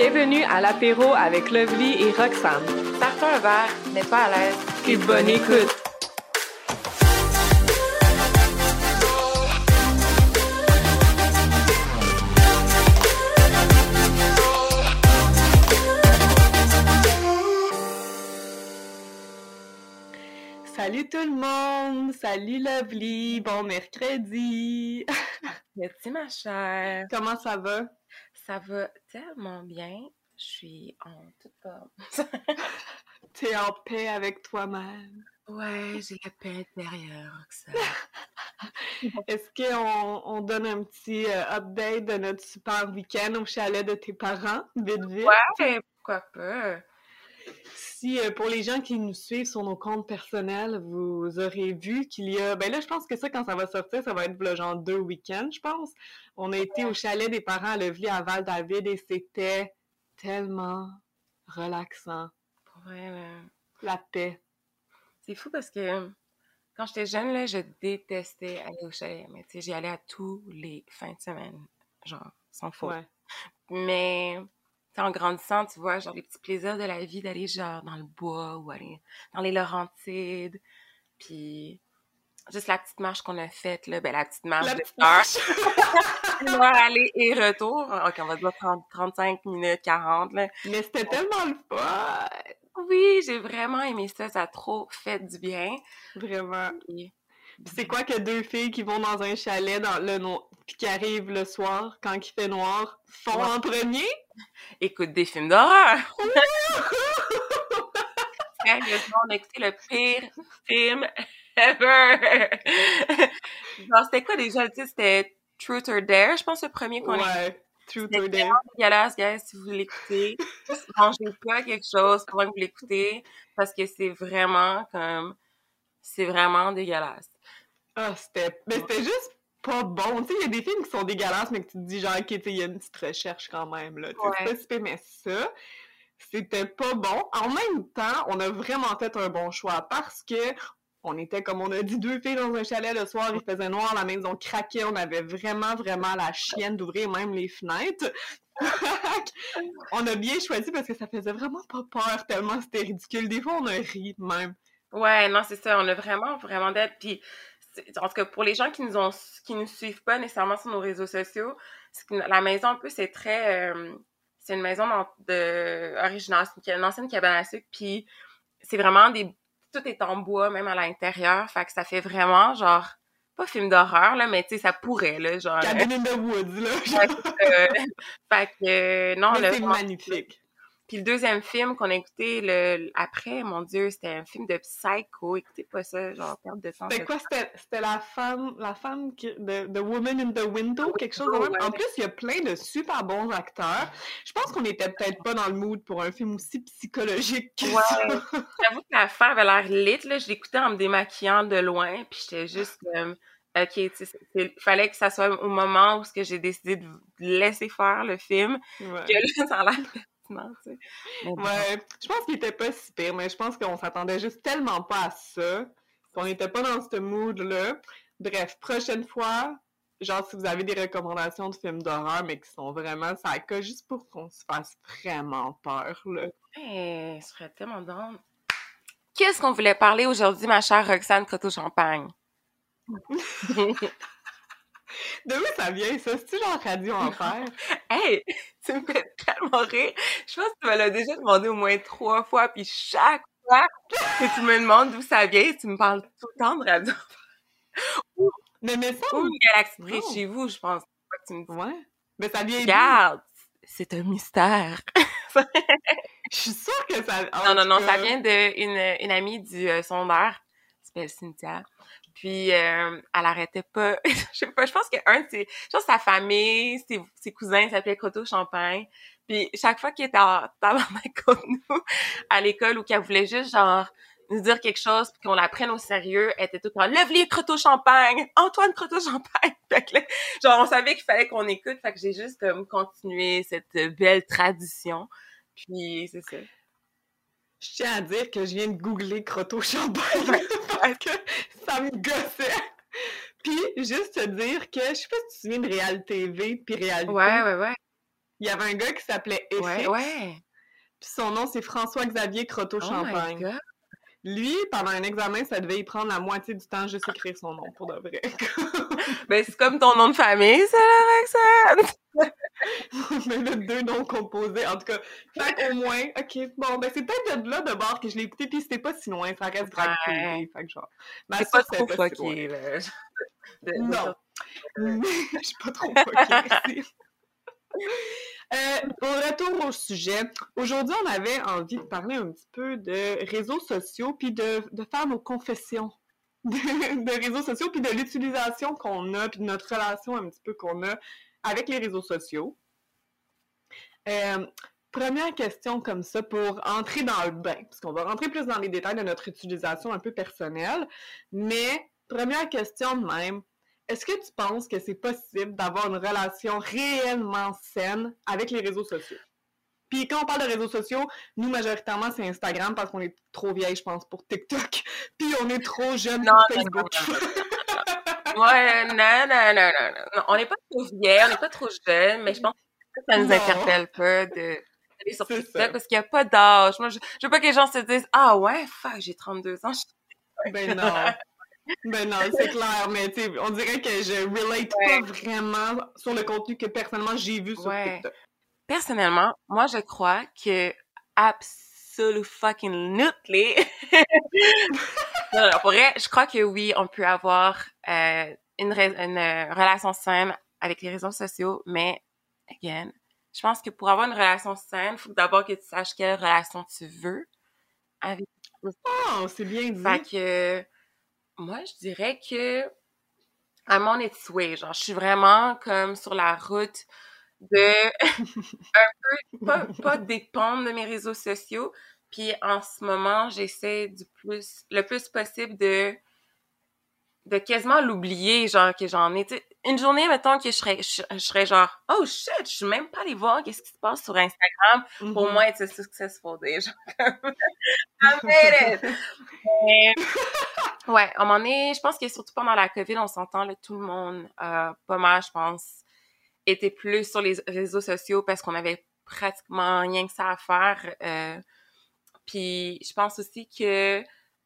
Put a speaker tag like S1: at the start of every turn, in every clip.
S1: Bienvenue à l'apéro avec Lovely et Roxane.
S2: Partons un verre, mais pas à l'aise.
S1: Et bonne écoute. Salut tout le monde! Salut Lovely! Bon mercredi!
S2: Merci ma chère.
S1: Comment ça va?
S2: Ça va tellement bien. Je suis en toute forme.
S1: T'es en paix avec toi-même.
S2: Ouais, j'ai la paix intérieure, ça.
S1: Est-ce qu'on on donne un petit euh, update de notre super week-end au chalet de tes parents, vite vite?
S2: Ouais, pourquoi pas?
S1: Si euh, pour les gens qui nous suivent sur nos comptes personnels, vous aurez vu qu'il y a. Ben là, je pense que ça, quand ça va sortir, ça va être le genre deux week-ends, je pense. On a été au chalet des parents à Levely à Val-David et c'était tellement relaxant.
S2: Pour vrai, là.
S1: La paix.
S2: C'est fou parce que quand j'étais jeune, là, je détestais aller au chalet. Mais tu sais, j'y allais à tous les fins de semaine. Genre, sans faute.
S1: Ouais.
S2: Mais en grandissant, tu vois, genre les petits plaisirs de la vie d'aller genre dans le bois ou aller dans les Laurentides. Puis juste la petite marche qu'on a faite, là, ben la petite marche
S1: La
S2: de heure. aller et retour. Ok, on va dire 30, 35 minutes, 40. Là.
S1: Mais c'était tellement le fun!
S2: Oui, j'ai vraiment aimé ça. Ça a trop fait du bien.
S1: Vraiment.
S2: Puis-
S1: Puis c'est quoi que deux filles qui vont dans un chalet dans le no... puis qui arrivent le soir quand il fait noir font
S2: Ouais.
S1: en premier?
S2: Écoute des films d'horreur. Sérieusement, on a écouté le pire film ever. Genre, c'était quoi déjà? Tu sais, c'était Truth or Dare, je pense, le premier qu'on a
S1: ouais. Truth or dare.
S2: vraiment dégueulasse, guys, si vous l'écoutez. Mangez pas quelque chose pendant que vous l'écoutez, parce que c'est vraiment comme... C'est vraiment dégueulasse.
S1: Ah, c'était. Mais c'était juste pas bon. Tu sais, il y a des films qui sont dégueulasses, mais que tu te dis, genre, ok, il y a une petite recherche quand même, là.
S2: Ouais.
S1: c'est pas mais ça, c'était pas bon. En même temps, on a vraiment fait un bon choix parce que on était, comme on a dit, deux filles dans un chalet le soir, il faisait noir, la maison craquait, on avait vraiment, vraiment la chienne d'ouvrir même les fenêtres. on a bien choisi parce que ça faisait vraiment pas peur tellement c'était ridicule. Des fois, on a ri même.
S2: Ouais, non, c'est ça. On a vraiment, vraiment d'aide. Puis, en tout cas, pour les gens qui nous ont, qui nous suivent pas nécessairement sur nos réseaux sociaux, que la maison, un peu, c'est très, euh, c'est une maison dans- de, originale, c'est une ancienne cabane à sucre, puis c'est vraiment des, tout est en bois, même à l'intérieur, fait que ça fait vraiment, genre, pas film d'horreur, là, mais tu sais, ça pourrait, là, genre.
S1: Cabin in the Woods, là.
S2: Euh, fait que, euh, non,
S1: Mais
S2: là,
S1: c'est magnifique.
S2: Puis le deuxième film qu'on a écouté le, après, mon Dieu, c'était un film de psycho. Écoutez pas ça, genre perte de temps.
S1: C'était quoi? C'était la femme, la femme qui, de The Woman in the Window, quelque chose.
S2: Ouais.
S1: En plus, il y a plein de super bons acteurs. Je pense qu'on était peut-être pas dans le mood pour un film aussi psychologique que
S2: Ouais.
S1: ça.
S2: J'avoue que la femme avait l'air lit, là. Je l'écoutais en me démaquillant de loin, puis j'étais juste comme, OK, c'est- fallait que ça soit au moment où j'ai décidé de laisser faire le film,
S1: Ouais.
S2: que là, ça a l'air pertinent, tu sais. Mais bon.
S1: Ouais, je pense qu'il était pas si pire, mais je pense qu'on s'attendait juste tellement pas à ça, qu'on n'était pas dans ce mood-là. Bref, prochaine fois, genre si vous avez des recommandations de films d'horreur, mais qui sont vraiment ça juste pour qu'on se fasse vraiment peur, là.
S2: Hey, ce serait tellement drôle. Qu'est-ce qu'on voulait parler aujourd'hui, ma chère Roxane Coteau-Champagne?
S1: De où ça vient, ça? C'est-tu genre Radio Enfer?
S2: Hey, tu me fais tellement rire. Je pense que tu me l'as déjà demandé au moins trois fois, puis chaque fois que tu me demandes d'où ça vient, tu me parles tout le temps de radio.
S1: mais mais ça,
S2: Ou une galaxie près chez vous, je pense. Tu me dis.
S1: ouais. Mais ça vient?
S2: Regarde, c'est un mystère.
S1: Je suis sûre que ça...
S2: Non, non, non, ça vient d'une une amie du euh, secondaire, qui s'appelle Cynthia. Puis, euh, elle arrêtait pas, je sais pas, je pense que un de ses, je pense que sa famille, ses, ses cousins s'appelaient Coteau Champagne. Puis, chaque fois qu'il était en tabarnak contre nous, à l'école, ou qu'elle voulait juste, genre, nous dire quelque chose, puis qu'on la prenne au sérieux, elle était tout le temps, Croteau Champagne! Antoine Croteau Champagne! Fait que là, genre, on savait qu'il fallait qu'on écoute, fait que j'ai juste, comme, continué cette belle tradition. Puis, c'est ça.
S1: Je tiens à dire que je viens de googler Croteau Champagne parce que ça me gossait. Puis, juste te dire que, je sais pas si tu te souviens de Réal TV puis Réalité.
S2: Ouais, ouais, ouais.
S1: il y avait un gars qui s'appelait Effix.
S2: Ouais, ouais.
S1: Puis son nom, c'est François-Xavier
S2: Oh
S1: Croteau-Champagne.
S2: god.
S1: Lui, pendant un examen, ça devait y prendre la moitié du temps juste écrire son nom, pour de vrai.
S2: Ben, c'est comme ton nom de famille, ça, là, Roxane.
S1: Mais là, deux noms composés, en tout cas. Fait au moins, OK, bon, ben c'est peut-être de là de bord que je l'ai écouté, puis c'était pas si loin, ça reste grave
S2: Ouais.
S1: Fait que genre... ma
S2: C'est pas trop
S1: pas si
S2: là. De-
S1: Non. Mais je suis pas trop fuckée. Euh, retour au sujet, aujourd'hui, on avait envie de parler un petit peu de réseaux sociaux, puis de, de faire nos confessions. De, réseaux sociaux, puis de l'utilisation qu'on a, puis de notre relation un petit peu qu'on a avec les réseaux sociaux. Euh, première question comme ça pour entrer dans le bain, parce qu'on va rentrer plus dans les détails de notre utilisation un peu personnelle, mais première question même, est-ce que tu penses que c'est possible d'avoir une relation réellement saine avec les réseaux sociaux? Puis quand on parle de réseaux sociaux, nous, majoritairement, c'est Instagram parce qu'on est trop vieille, je pense, pour TikTok. Puis on est trop jeune
S2: Non,
S1: pour
S2: non,
S1: Facebook.
S2: Ouais, non, non, non, non, non. Non, on n'est pas trop vieille, on n'est pas trop jeune, mais je pense que ça nous interpelle pas de d'aller sur TikTok
S1: ça.
S2: parce qu'il n'y a pas d'âge. Moi, je, je veux pas que les gens se disent Ah ouais, fuck, j'ai 32 ans.
S1: Ben non. Ben non, c'est clair, mais tu sais, on dirait que je relate
S2: Ouais.
S1: pas vraiment sur le contenu que personnellement j'ai vu sur
S2: Ouais.
S1: TikTok.
S2: Personnellement, moi, je crois que absolument fucking nutly. non, non, pour vrai, je crois que oui, on peut avoir euh, une, une euh, relation saine avec les réseaux sociaux, mais, again, je pense que pour avoir une relation saine, il faut d'abord que tu saches quelle relation tu veux avec
S1: Oh, c'est bien dit.
S2: Fait que moi, je dirais que I'm on its way. Genre, je suis vraiment comme sur la route de un peu pas, pas dépendre de mes réseaux sociaux. Puis en ce moment, j'essaie du plus le plus possible de de quasiment l'oublier, genre que j'en ai. une journée, mettons, que je serais, je, je serais genre Oh shit, je suis même pas allée voir qu'est-ce qui se passe sur Instagram pour
S1: Mhm.
S2: moi, it's a successful day. Genre, I made it! Mais, ouais, à un moment donné, je pense que surtout pendant la COVID, on s'entend, là, tout le monde, euh, pas mal, je pense, était plus sur les réseaux sociaux parce qu'on avait pratiquement rien que ça à faire. euh, puis je pense aussi que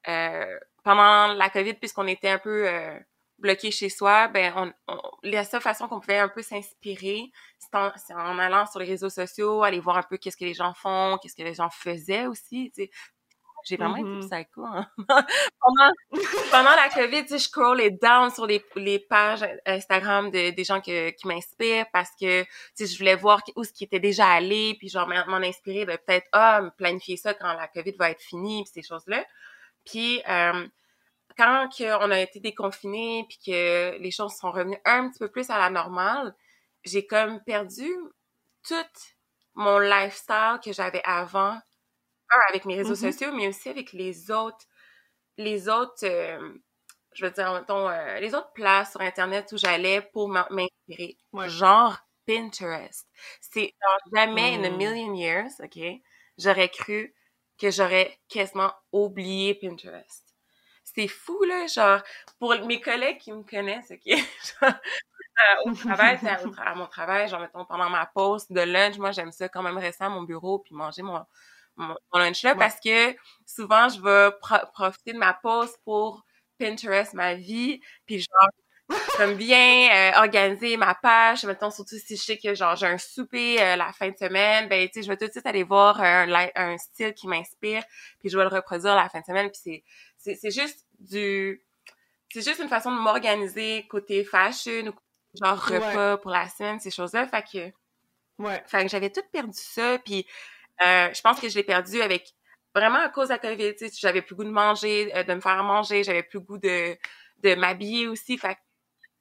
S2: euh, pendant la COVID, puisqu'on était un peu euh, bloqué chez soi, ben on, on- la seule façon qu'on pouvait un peu s'inspirer, c'est en, en allant sur les réseaux sociaux, aller voir un peu qu'est-ce que les gens font, qu'est-ce que les gens faisaient aussi. tu sais. J'ai vraiment
S1: Mhm.
S2: été psycho. Hein? pendant, pendant la COVID, tu sais, je scrollais down sur les, les pages Instagram de, des gens que, qui m'inspirent parce que tu sais, je voulais voir où ce qui était déjà allé, puis genre m'en inspirer de peut-être ah planifier ça quand la COVID va être finie, puis ces choses-là. Puis euh, quand on a été déconfinés, puis que les choses sont revenues un petit peu plus à la normale, j'ai comme perdu tout mon lifestyle que j'avais avant, un avec mes réseaux
S1: Mhm.
S2: sociaux, mais aussi avec les autres, les autres, euh, je veux dire, mettons, euh, les autres places sur Internet où j'allais pour m'in- m'inspirer.
S1: Ouais.
S2: Genre Pinterest. C'est jamais in a
S1: Mm.
S2: million years, OK, j'aurais cru que j'aurais quasiment oublié Pinterest. C'est fou, là, genre, pour mes collègues qui me connaissent, OK, genre, euh, au travail, tra- à mon travail, genre, mettons, pendant ma pause de lunch, moi, j'aime ça quand même rester à mon bureau puis manger mon, mon, mon lunch là
S1: Ouais.
S2: parce que souvent, je vais pro- profiter de ma pause pour Pinterest ma vie puis genre, j'aime bien euh, organiser ma page, mettons, surtout si je sais que, genre, j'ai un souper euh, la fin de semaine, ben, tu sais, je vais tout de suite aller voir un, li- un style qui m'inspire puis je vais le reproduire la fin de semaine puis c'est, c'est, c'est juste du... C'est juste une façon de m'organiser côté fashion ou genre
S1: Ouais.
S2: repas pour la semaine, ces choses-là. Fait que,
S1: Ouais.
S2: fait que j'avais tout perdu ça. Puis euh, je pense que je l'ai perdu avec vraiment à cause de la COVID. tu sais, J'avais plus le goût de manger, euh, de me faire manger. J'avais plus le goût de, de m'habiller aussi. Fait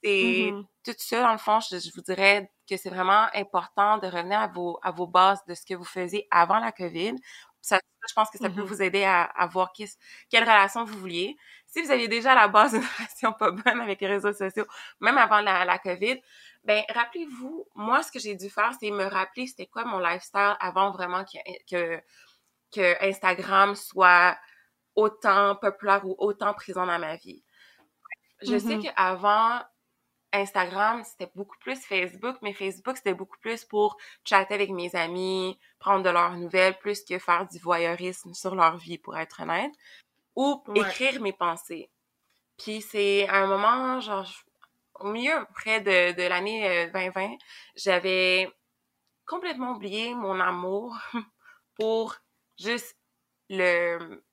S2: c'est tout ça, dans le fond, je, je vous dirais que c'est vraiment important de revenir à vos, à vos bases de ce que vous faisiez avant la COVID. Ça, je pense que ça peut
S1: Mhm.
S2: vous aider à, à voir qu'est-ce- quelle relation vous vouliez. Si vous aviez déjà à la base une relation pas bonne avec les réseaux sociaux, même avant la, la COVID, ben rappelez-vous, moi, ce que j'ai dû faire, c'est me rappeler c'était quoi mon lifestyle avant vraiment que, que, que Instagram soit autant populaire ou autant présent dans ma vie. Je sais
S1: Mhm.
S2: qu'avant, Instagram, c'était beaucoup plus Facebook, mais Facebook, c'était beaucoup plus pour chatter avec mes amis, prendre de leurs nouvelles, plus que faire du voyeurisme sur leur vie, pour être honnête, ou écrire mes pensées. Puis c'est à un moment, genre, au milieu près de, de l'année 2020, euh, j'avais complètement oublié mon amour pour juste le,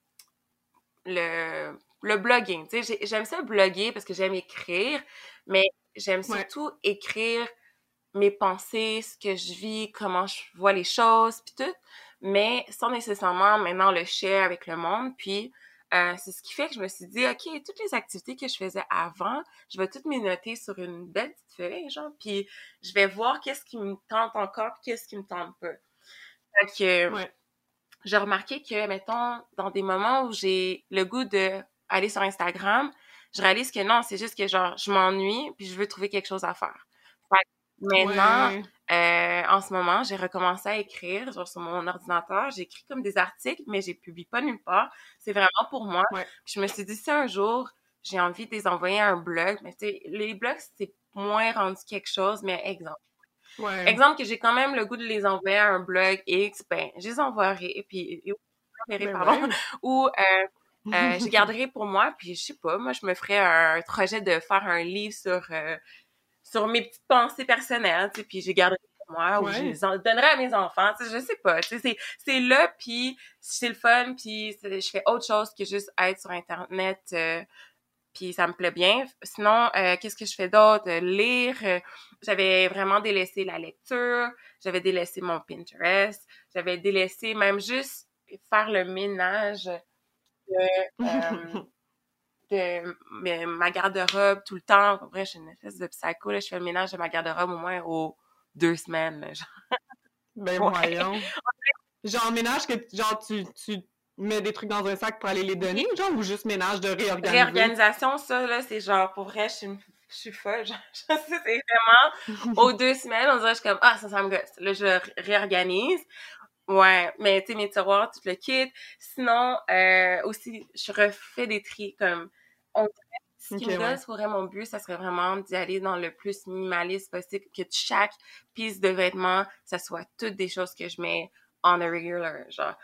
S2: le, le blogging. Tu sais, j'aime ça bloguer parce que j'aime écrire, mais J'aime surtout écrire mes pensées, ce que je vis, comment je vois les choses, puis tout, mais sans nécessairement maintenant le share avec le monde. Puis euh, c'est ce qui fait que je me suis dit, OK, toutes les activités que je faisais avant, je vais toutes les noter sur une belle petite feuille, genre, puis je vais voir qu'est-ce qui me tente encore, qu'est-ce qui me tente pas. Fait que ouais. j'ai remarqué que, mettons, dans des moments où j'ai le goût de aller sur Instagram, je réalise que non, c'est juste que genre, je m'ennuie, puis je veux trouver quelque chose à faire. Fait maintenant, euh, en ce moment, j'ai recommencé à écrire, genre sur mon ordinateur, j'écris comme des articles, mais je publie pas nulle part. C'est vraiment pour moi. je me suis dit, si un jour, j'ai envie de les envoyer à un blog, mais tu sais, les blogs, c'est moins rendu quelque chose, mais exemple. Exemple que j'ai quand même le goût de les envoyer à un blog X, ben, je les envoierai, puis, ben pardon, ou euh, euh, je garderai pour moi, puis je sais pas, moi, je me ferais un projet de faire un livre sur, euh, sur mes petites pensées personnelles, tu sais, puis je garderai pour moi, ou je les donnerai à mes enfants, tu sais, je sais pas, tu sais, c'est là, puis c'est le fun, puis je fais autre chose que juste être sur Internet, euh, puis ça me plaît bien. Sinon, qu'est-ce que je fais d'autre? Lire. j'avais vraiment délaissé la lecture, j'avais délaissé mon Pinterest, j'avais délaissé même juste faire le ménage de, euh, ma garde-robe tout le temps. En vrai, je suis une espèce de psycho. Là. Je fais le ménage de ma garde-robe au moins aux deux semaines. Là, genre.
S1: Ben voyons. genre ménage que genre tu, tu mets des trucs dans un sac pour aller les donner, genre ou juste ménage de réorganisation?
S2: Réorganisation, ça, là, c'est genre pour vrai, je suis une je suis folle. Genre, c'est vraiment aux deux semaines, on dirait je suis comme ah ça ça me gosse. Là je réorganise. Ouais, mais tu sais, mes tiroirs, tout le kit. Sinon, euh, aussi, je refais des tri comme... On ce qui me serait mon but, ça serait vraiment d'y aller dans le plus minimaliste possible, que chaque pièce de vêtement, ça soit toutes des choses que je mets on a regular, genre.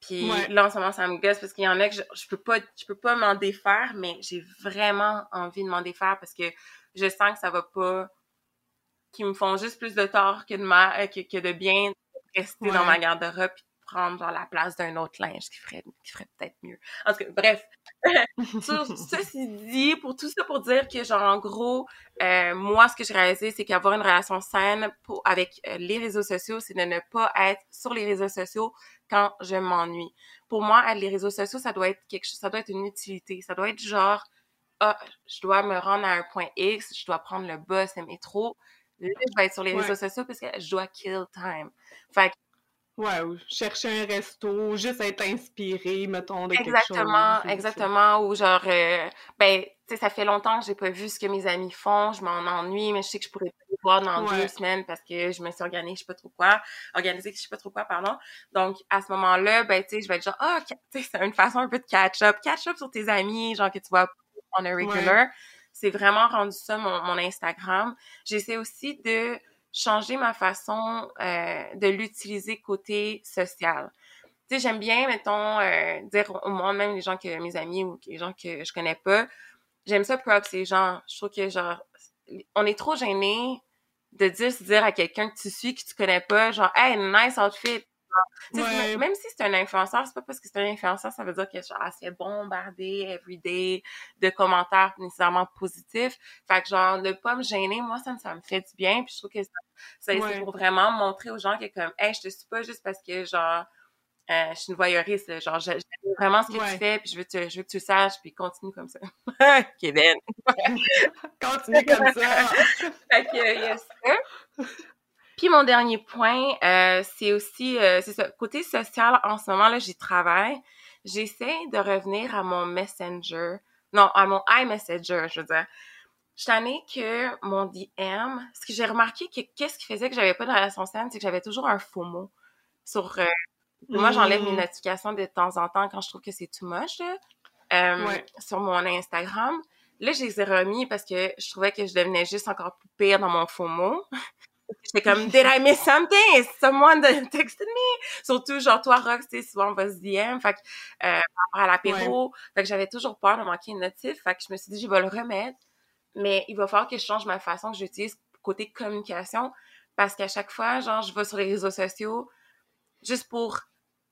S2: Puis là, en ce moment, ça me gosse parce qu'il y en a que je, je peux pas, je peux pas m'en défaire, mais j'ai vraiment envie de m'en défaire parce que je sens que ça va pas, qu'ils me font juste plus de tort que de mal, que, que de bien rester dans ma garde-robe puis prendre genre la place d'un autre linge qui ferait qui ferait peut-être mieux. En tout cas, bref. ceci dit, pour tout ça pour dire que genre en gros, euh, moi ce que j'ai réalisé c'est qu'avoir une relation saine pour avec euh, les réseaux sociaux, c'est de ne pas être sur les réseaux sociaux quand je m'ennuie. Pour moi, les réseaux sociaux, ça doit être quelque chose, ça doit être une utilité, ça doit être genre ah, je dois me rendre à un point X, je dois prendre le bus, le métro, Là, je vais être sur les réseaux sociaux parce que je dois kill time. Fait que,
S1: Ouais, ou chercher un resto, juste être inspiré, mettons, de
S2: exactement,
S1: quelque chose.
S2: Exactement, ou genre, euh, ben, tu sais, ça fait longtemps que j'ai pas vu ce que mes amis font, je m'en ennuie, mais je sais que je pourrais pas les voir dans deux semaines parce que je me suis organisée, je sais pas trop quoi, organisée, je sais pas trop quoi, pardon. Donc, à ce moment-là, ben, tu sais, je vais être genre, ah, tu sais, c'est une façon un peu de catch-up, catch-up sur tes amis, genre que tu vois on a regular. C'est vraiment rendu ça mon, Instagram. J'essaie aussi de changer ma façon euh, de l'utiliser côté social. Tu sais, j'aime bien, mettons, euh, dire au moins même les gens que mes amis ou les gens que je connais pas, j'aime ça props ces gens. Je trouve que genre, on est trop gêné de dire, dire à quelqu'un que tu suis, que tu connais pas, genre, hey, nice outfit. Même si c'est un influenceur, c'est pas parce que c'est un influenceur, ça veut dire que genre, c'est bombardé everyday de commentaires nécessairement positifs. Fait que genre, ne pas me gêner, moi, ça, ça me fait du bien. Puis je trouve que ça, c'est pour vraiment montrer aux gens que comme, hey, je te suis pas juste parce que genre, euh, je suis une voyeuriste, genre, j'aime vraiment ce que tu fais, puis je veux, que, je veux que tu le saches, puis continue comme ça. Kevin!
S1: continue comme ça!
S2: fait que, yes, puis mon dernier point, euh, c'est aussi, euh, c'est ça, côté social, en ce moment, là, j'y travaille. J'essaie de revenir à mon Messenger, non, à mon iMessenger, je veux dire. Je année que mon DM, ce que j'ai remarqué que qu'est-ce qui faisait que j'avais pas de relation saine, c'est que j'avais toujours un faux mot sur... Euh, moi, j'enlève mes mmh. notifications de temps en temps quand je trouve que c'est too much, là, sur mon Instagram. là, je les ai remis parce que je trouvais que je devenais juste encore plus pire dans mon faux mot. J'étais comme, did I miss something? Is someone texted me? Surtout, genre, toi, Rox, tu souvent, on va se DM. Fait que, euh, par rapport à l'apéro. Fait que j'avais toujours peur de manquer une notif. Fait que je me suis dit, je vais le remettre. Mais il va falloir que je change ma façon que j'utilise côté communication. Parce qu'à chaque fois, genre, je vais sur les réseaux sociaux juste pour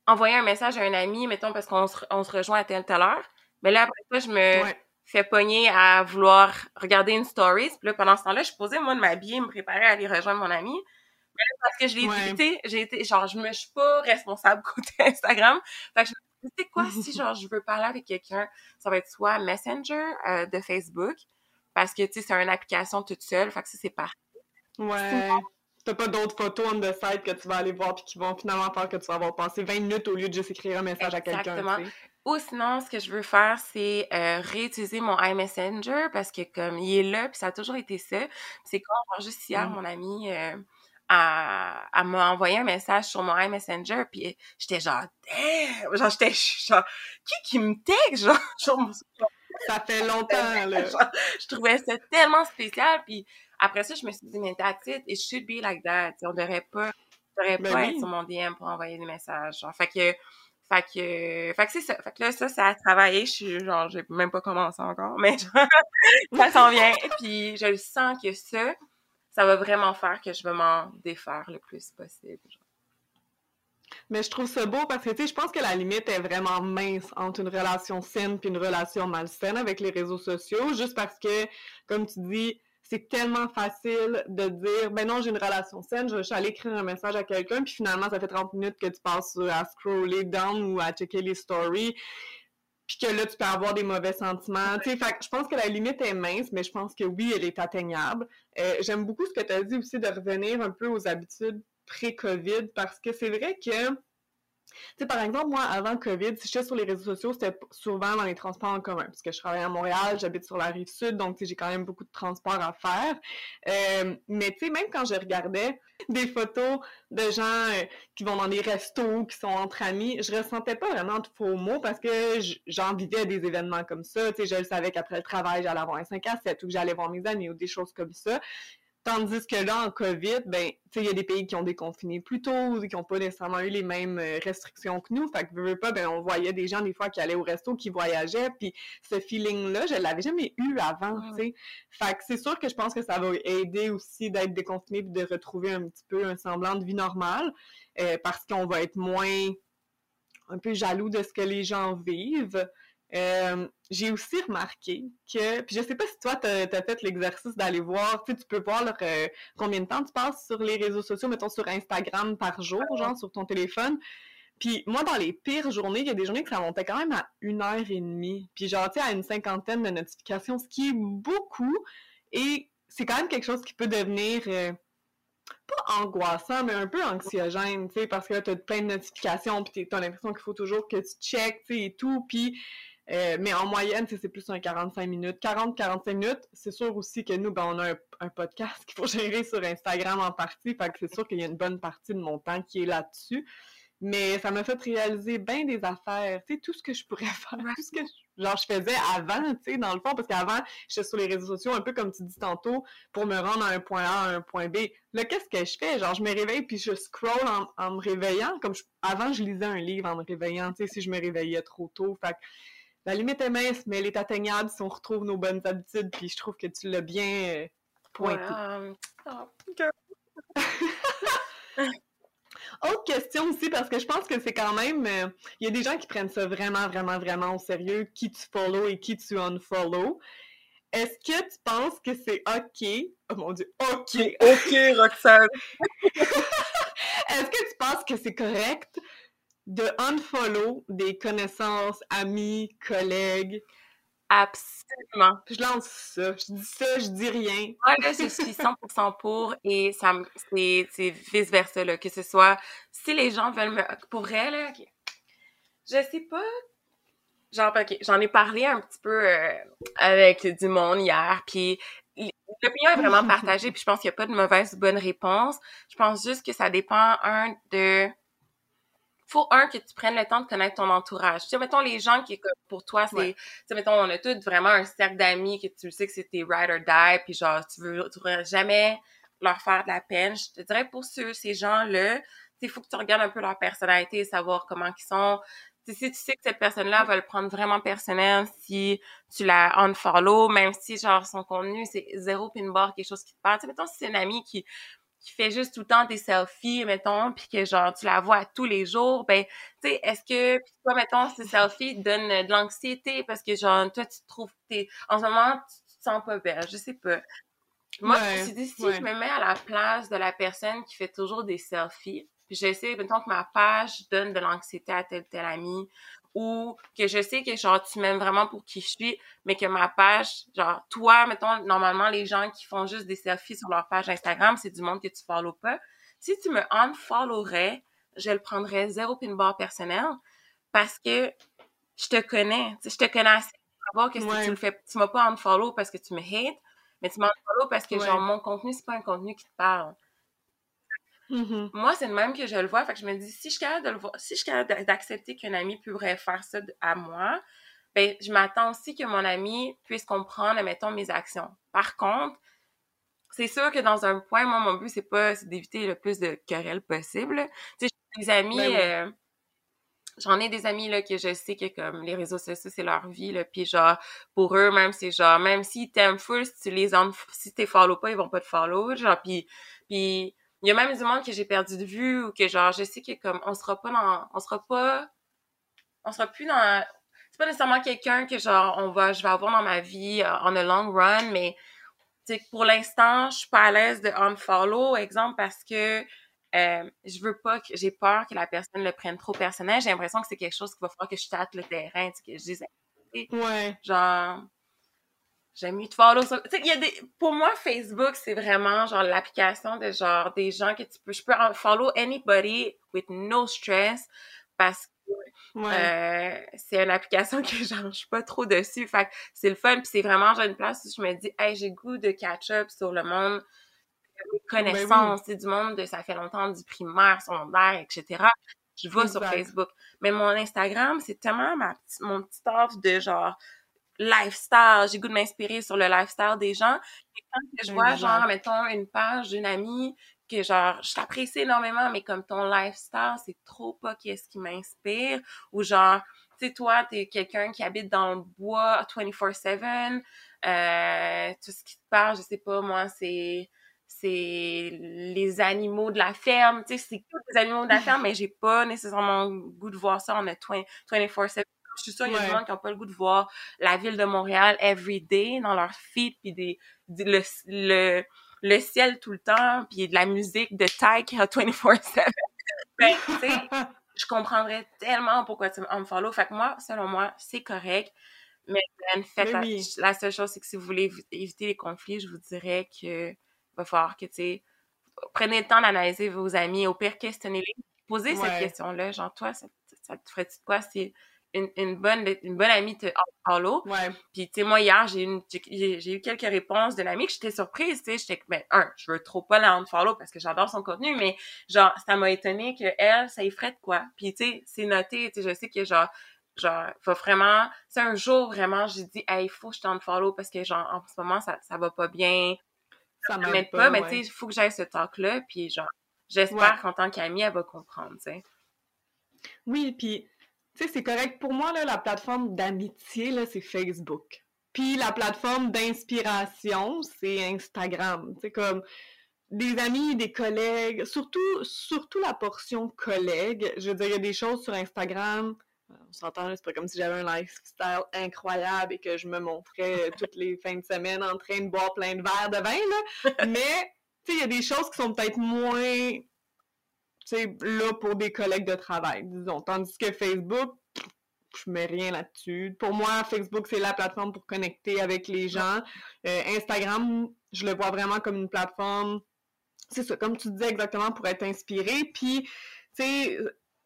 S2: envoyer un message à un ami, mettons, parce qu'on se, on se rejoint à telle, telle heure. Mais là, après ça, je me fais pogner à vouloir regarder une story. Puis là, pendant ce temps-là, je posais, moi, de m'habiller, me préparer à aller rejoindre mon ami. Mais là, parce que je l'ai ouais. j'ai été, genre, je me suis pas responsable côté Instagram. Fait que je me suis dit, quoi, si, genre, je veux parler avec quelqu'un, ça va être soit Messenger euh, de Facebook, parce que, tu sais, c'est une application toute seule, fait que ça, c'est parfait.
S1: Ouais. T'as pas d'autres photos on the site que tu vas aller voir puis qui vont finalement faire que tu vas avoir passé 20 minutes au lieu de juste écrire un message à quelqu'un. Exactement.
S2: Ou sinon, ce que je veux faire, c'est euh, réutiliser mon iMessenger parce que comme il est là, puis ça a toujours été ça. C'est quand juste hier, mm. mon ami euh, a, a m'a envoyé un message sur mon iMessenger, puis j'étais genre damn, genre j'étais genre qui qui me texte genre, genre
S1: ça fait longtemps là.
S2: je trouvais ça tellement spécial, puis après ça, je me suis dit, mais that's it, it should be like that. on devrait pas, on devrait ben pas être sur mon DM pour envoyer des messages. Genre. Fait que, fait que, fait que c'est ça. Fait que là, ça, ça a travaillé. Je suis, genre, j'ai même pas commencé encore, mais ça s'en vient. Puis je sens que ça, ça va vraiment faire que je vais m'en défaire le plus possible.
S1: Mais je trouve ça beau parce que, tu sais, je pense que la limite est vraiment mince entre une relation saine puis une relation malsaine avec les réseaux sociaux, juste parce que, comme tu dis, c'est tellement facile de dire ben non j'ai une relation saine je suis allée écrire un message à quelqu'un puis finalement ça fait 30 minutes que tu passes à scroller down ou à checker les stories puis que là tu peux avoir des mauvais sentiments tu sais je pense que la limite est mince mais je pense que oui elle est atteignable. Euh, j'aime beaucoup ce que tu as dit aussi de revenir un peu aux habitudes pré-Covid parce que c'est vrai que sais, par exemple, moi, avant COVID, si j'étais sur les réseaux sociaux, c'était souvent dans les transports en commun, parce que je travaille à Montréal, j'habite sur la rive sud, donc j'ai quand même beaucoup de transports à faire. Euh, mais tu même quand je regardais des photos de gens euh, qui vont dans des restos, qui sont entre amis, je ressentais pas vraiment de faux mots parce que j'en vivais des événements comme ça. Tu je savais qu'après le travail, j'allais avoir un 5 à 7 ou que j'allais voir mes amis ou des choses comme ça. Tandis que là, en COVID, ben, il y a des pays qui ont déconfiné plus tôt, qui n'ont pas nécessairement eu les mêmes euh, restrictions que nous. Fait que, veux, pas, ben, on voyait des gens, des fois, qui allaient au resto, qui voyageaient, puis ce feeling-là, je l'avais jamais eu avant, tu sais. Fait que c'est sûr que je pense que ça va aider aussi d'être déconfiné et de retrouver un petit peu un semblant de vie normale, euh, parce qu'on va être moins un peu jaloux de ce que les gens vivent. Euh, j'ai aussi remarqué que, puis je sais pas si toi, tu as, fait l'exercice d'aller voir, tu sais, tu peux voir euh, combien de temps tu passes sur les réseaux sociaux, mettons sur Instagram par jour, genre sur ton téléphone. Puis moi, dans les pires journées, il y a des journées que ça montait quand même à une heure et demie. Puis genre, tu sais, à une cinquantaine de notifications, ce qui est beaucoup. Et c'est quand même quelque chose qui peut devenir... Euh, pas angoissant, mais un peu anxiogène, tu sais, parce que là, t'as plein de notifications, puis t'as l'impression qu'il faut toujours que tu checkes, tu sais, et tout, puis euh, mais en moyenne, c'est plus un 45 minutes. 40-45 minutes, c'est sûr aussi que nous, ben, on a un, podcast qu'il faut gérer sur Instagram en partie, fait c'est sûr qu'il y a une bonne partie de mon temps qui est là-dessus. Mais ça m'a fait réaliser bien des affaires, tu sais, tout ce que je pourrais faire, tout ce que je, genre, je faisais avant, tu sais, dans le fond, parce qu'avant, j'étais sur les réseaux sociaux, un peu comme tu dis tantôt, pour me rendre à un point A, à un point B. Là, qu'est-ce que je fais? Genre, je me réveille, puis je scroll en, me réveillant, comme avant, je lisais un livre en me réveillant, tu sais, si je me réveillais trop tôt, fait la limite est mince, mais elle est atteignable si on retrouve nos bonnes habitudes, puis je trouve que tu l'as bien euh, pointé. Oh, Autre question aussi, parce que je pense que c'est quand même... Euh, il y a des gens qui prennent ça vraiment, vraiment, vraiment au sérieux, qui tu follow et qui tu unfollow. Est-ce que tu penses que c'est OK? Oh mon Dieu, OK!
S2: OK, Roxane!
S1: Est-ce que tu penses que c'est correct? De unfollow des connaissances, amis, collègues.
S2: Absolument.
S1: Je lance ça. Je dis ça, je dis rien.
S2: Moi, là, je suis 100% pour et ça c'est vice-versa, là. Que ce soit, si les gens veulent me, pour elle, là, je sais pas. Genre, ok, j'en ai parlé un petit peu euh, avec du monde hier, puis l'opinion est vraiment partagée, puis je pense qu'il n'y a pas de mauvaise ou bonne réponse. Je pense juste que ça dépend, un, de faut un que tu prennes le temps de connaître ton entourage. Tu sais, mettons les gens qui comme pour toi c'est, tu sais, mettons on a tous vraiment un cercle d'amis que tu sais que c'est tes ride or die, puis genre tu veux, tu veux jamais leur faire de la peine. Je te dirais pour ceux, ces gens-là, il faut que tu regardes un peu leur personnalité, savoir comment ils sont. si tu sais que cette personne-là va le prendre vraiment personnel, si tu la unfollow, même si genre son contenu c'est zéro pin bar, quelque chose qui te parle. Tu sais, mettons si c'est une amie qui qui fait juste tout le temps des selfies, mettons, puis que genre tu la vois tous les jours, ben tu sais, est-ce que puis toi mettons ces selfies donnent de l'anxiété parce que genre toi tu te trouves t'es en ce moment tu, te sens pas belle, je sais pas. Moi, je me suis dit, si je me mets à la place de la personne qui fait toujours des selfies, puis j'essaie, mettons que ma page donne de l'anxiété à tel tel ami, ou que je sais que genre tu m'aimes vraiment pour qui je suis, mais que ma page, genre toi, mettons, normalement les gens qui font juste des selfies sur leur page Instagram, c'est du monde que tu follow pas. Si tu me unfollowerais, je le prendrais zéro pin bar personnel parce que je te connais, je te connais assez pour savoir que si tu le fais, tu m'as pas unfollow parce que tu me hates, mais tu m'unfollow parce que genre mon contenu c'est pas un contenu qui te parle. Mm-hmm. Moi, c'est le même que je le vois. Fait que je me dis, si je suis capable de le voir, si je suis capable d'accepter qu'un ami pourrait faire ça à moi, ben, je m'attends aussi que mon ami puisse comprendre, mettons, mes actions. Par contre, c'est sûr que dans un point, moi, mon but, c'est pas, d'éviter le plus de querelles possible. Tu sais, j'ai des amis, ben euh, j'en ai des amis, là, que je sais que, comme, les réseaux sociaux, c'est leur vie, là, puis genre, pour eux, même, c'est genre, même s'ils t'aiment full, si tu les en, si t'es follow pas, ils vont pas te follow, genre, puis, puis il y a même du monde que j'ai perdu de vue ou que genre je sais que comme on sera pas dans on sera pas on sera plus dans c'est pas nécessairement quelqu'un que genre on va je vais avoir dans ma vie en euh, a long run mais pour l'instant je suis pas à l'aise de unfollow exemple parce que euh, je veux pas que j'ai peur que la personne le prenne trop personnel. J'ai l'impression que c'est quelque chose qui va falloir que je tâte le terrain tu sais que je dise
S1: ouais.
S2: Genre j'aime mieux te follow sur... Tu sais, il y a des... Pour moi, Facebook, c'est vraiment, genre, l'application de, genre, des gens que tu peux... Je peux follow anybody with no stress parce que euh, c'est une application que, genre, je suis pas trop dessus. Fait que c'est le fun. Puis c'est vraiment, genre, une place où je me dis, hey, j'ai goût de catch-up sur le monde mes ben connaissances, du monde de ça fait longtemps, du primaire, secondaire, etc. Je vais sur Facebook. Mais mon Instagram, c'est tellement ma, mon petit offre de, genre, lifestyle, j'ai goût de m'inspirer sur le lifestyle des gens. Et quand je vois, genre, mettons, une page d'une amie que, genre, je t'apprécie énormément, mais comme ton lifestyle, c'est trop pas qu'est-ce qui m'inspire, ou genre, tu sais, toi, t'es quelqu'un qui habite dans le bois 24-7, euh, tout ce qui te parle, je sais pas, moi, c'est c'est les animaux de la ferme, tu sais, c'est tous les animaux de la ferme, mais j'ai pas nécessairement le goût de voir ça. En 24-7 je suis sûre qu'il y a des gens qui n'ont pas le goût de voir la ville de Montréal every day dans leur feed, puis des, le, le, le, ciel tout le temps, puis de la musique de Tyke 24-7. ben, tu sais, je comprendrais tellement pourquoi tu me follow. Fait que moi, selon moi, c'est correct. Mais fait, la, la, seule chose, c'est que si vous voulez éviter les conflits, je vous dirais que va falloir que, tu sais, prenez le temps d'analyser vos amis. Au pire, questionnez-les. Posez cette question-là. Genre, toi, ça, ça te ferait-tu quoi si une, une, bonne une bonne amie te follow.
S1: Ouais.
S2: Puis tu sais moi hier, j'ai eu quelques réponses de l'amie que j'étais surprise, tu sais, j'étais ben un, je veux trop pas la follow parce que j'adore son contenu mais genre ça m'a étonné que elle ça y ferait de quoi. Puis tu sais, c'est noté, tu sais je sais que genre genre faut vraiment c'est un jour vraiment j'ai dit hey, il faut que je t'en follow parce que genre en ce moment ça ça va pas bien. Ça m'aide pas, mais tu sais, il faut que j'aille ce talk là puis genre j'espère qu'en tant qu'amie elle va comprendre, tu sais.
S1: Oui, puis tu sais, c'est correct. Pour moi, là, la plateforme d'amitié, là, c'est Facebook. Puis la plateforme d'inspiration, c'est Instagram. C'est comme des amis, des collègues, surtout, surtout la portion collègues. Je veux dire, il y a des choses sur Instagram. On s'entend, c'est pas comme si j'avais un lifestyle incroyable et que je me montrais toutes les fins de semaine en train de boire plein de verres de vin, là. Mais, tu sais, il y a des choses qui sont peut-être moins là pour des collègues de travail, disons. Tandis que Facebook, je mets rien là-dessus. Pour moi, Facebook, c'est la plateforme pour connecter avec les gens. Euh, Instagram, je le vois vraiment comme une plateforme, c'est ça, comme tu disais exactement, pour être inspiré. Puis, tu sais,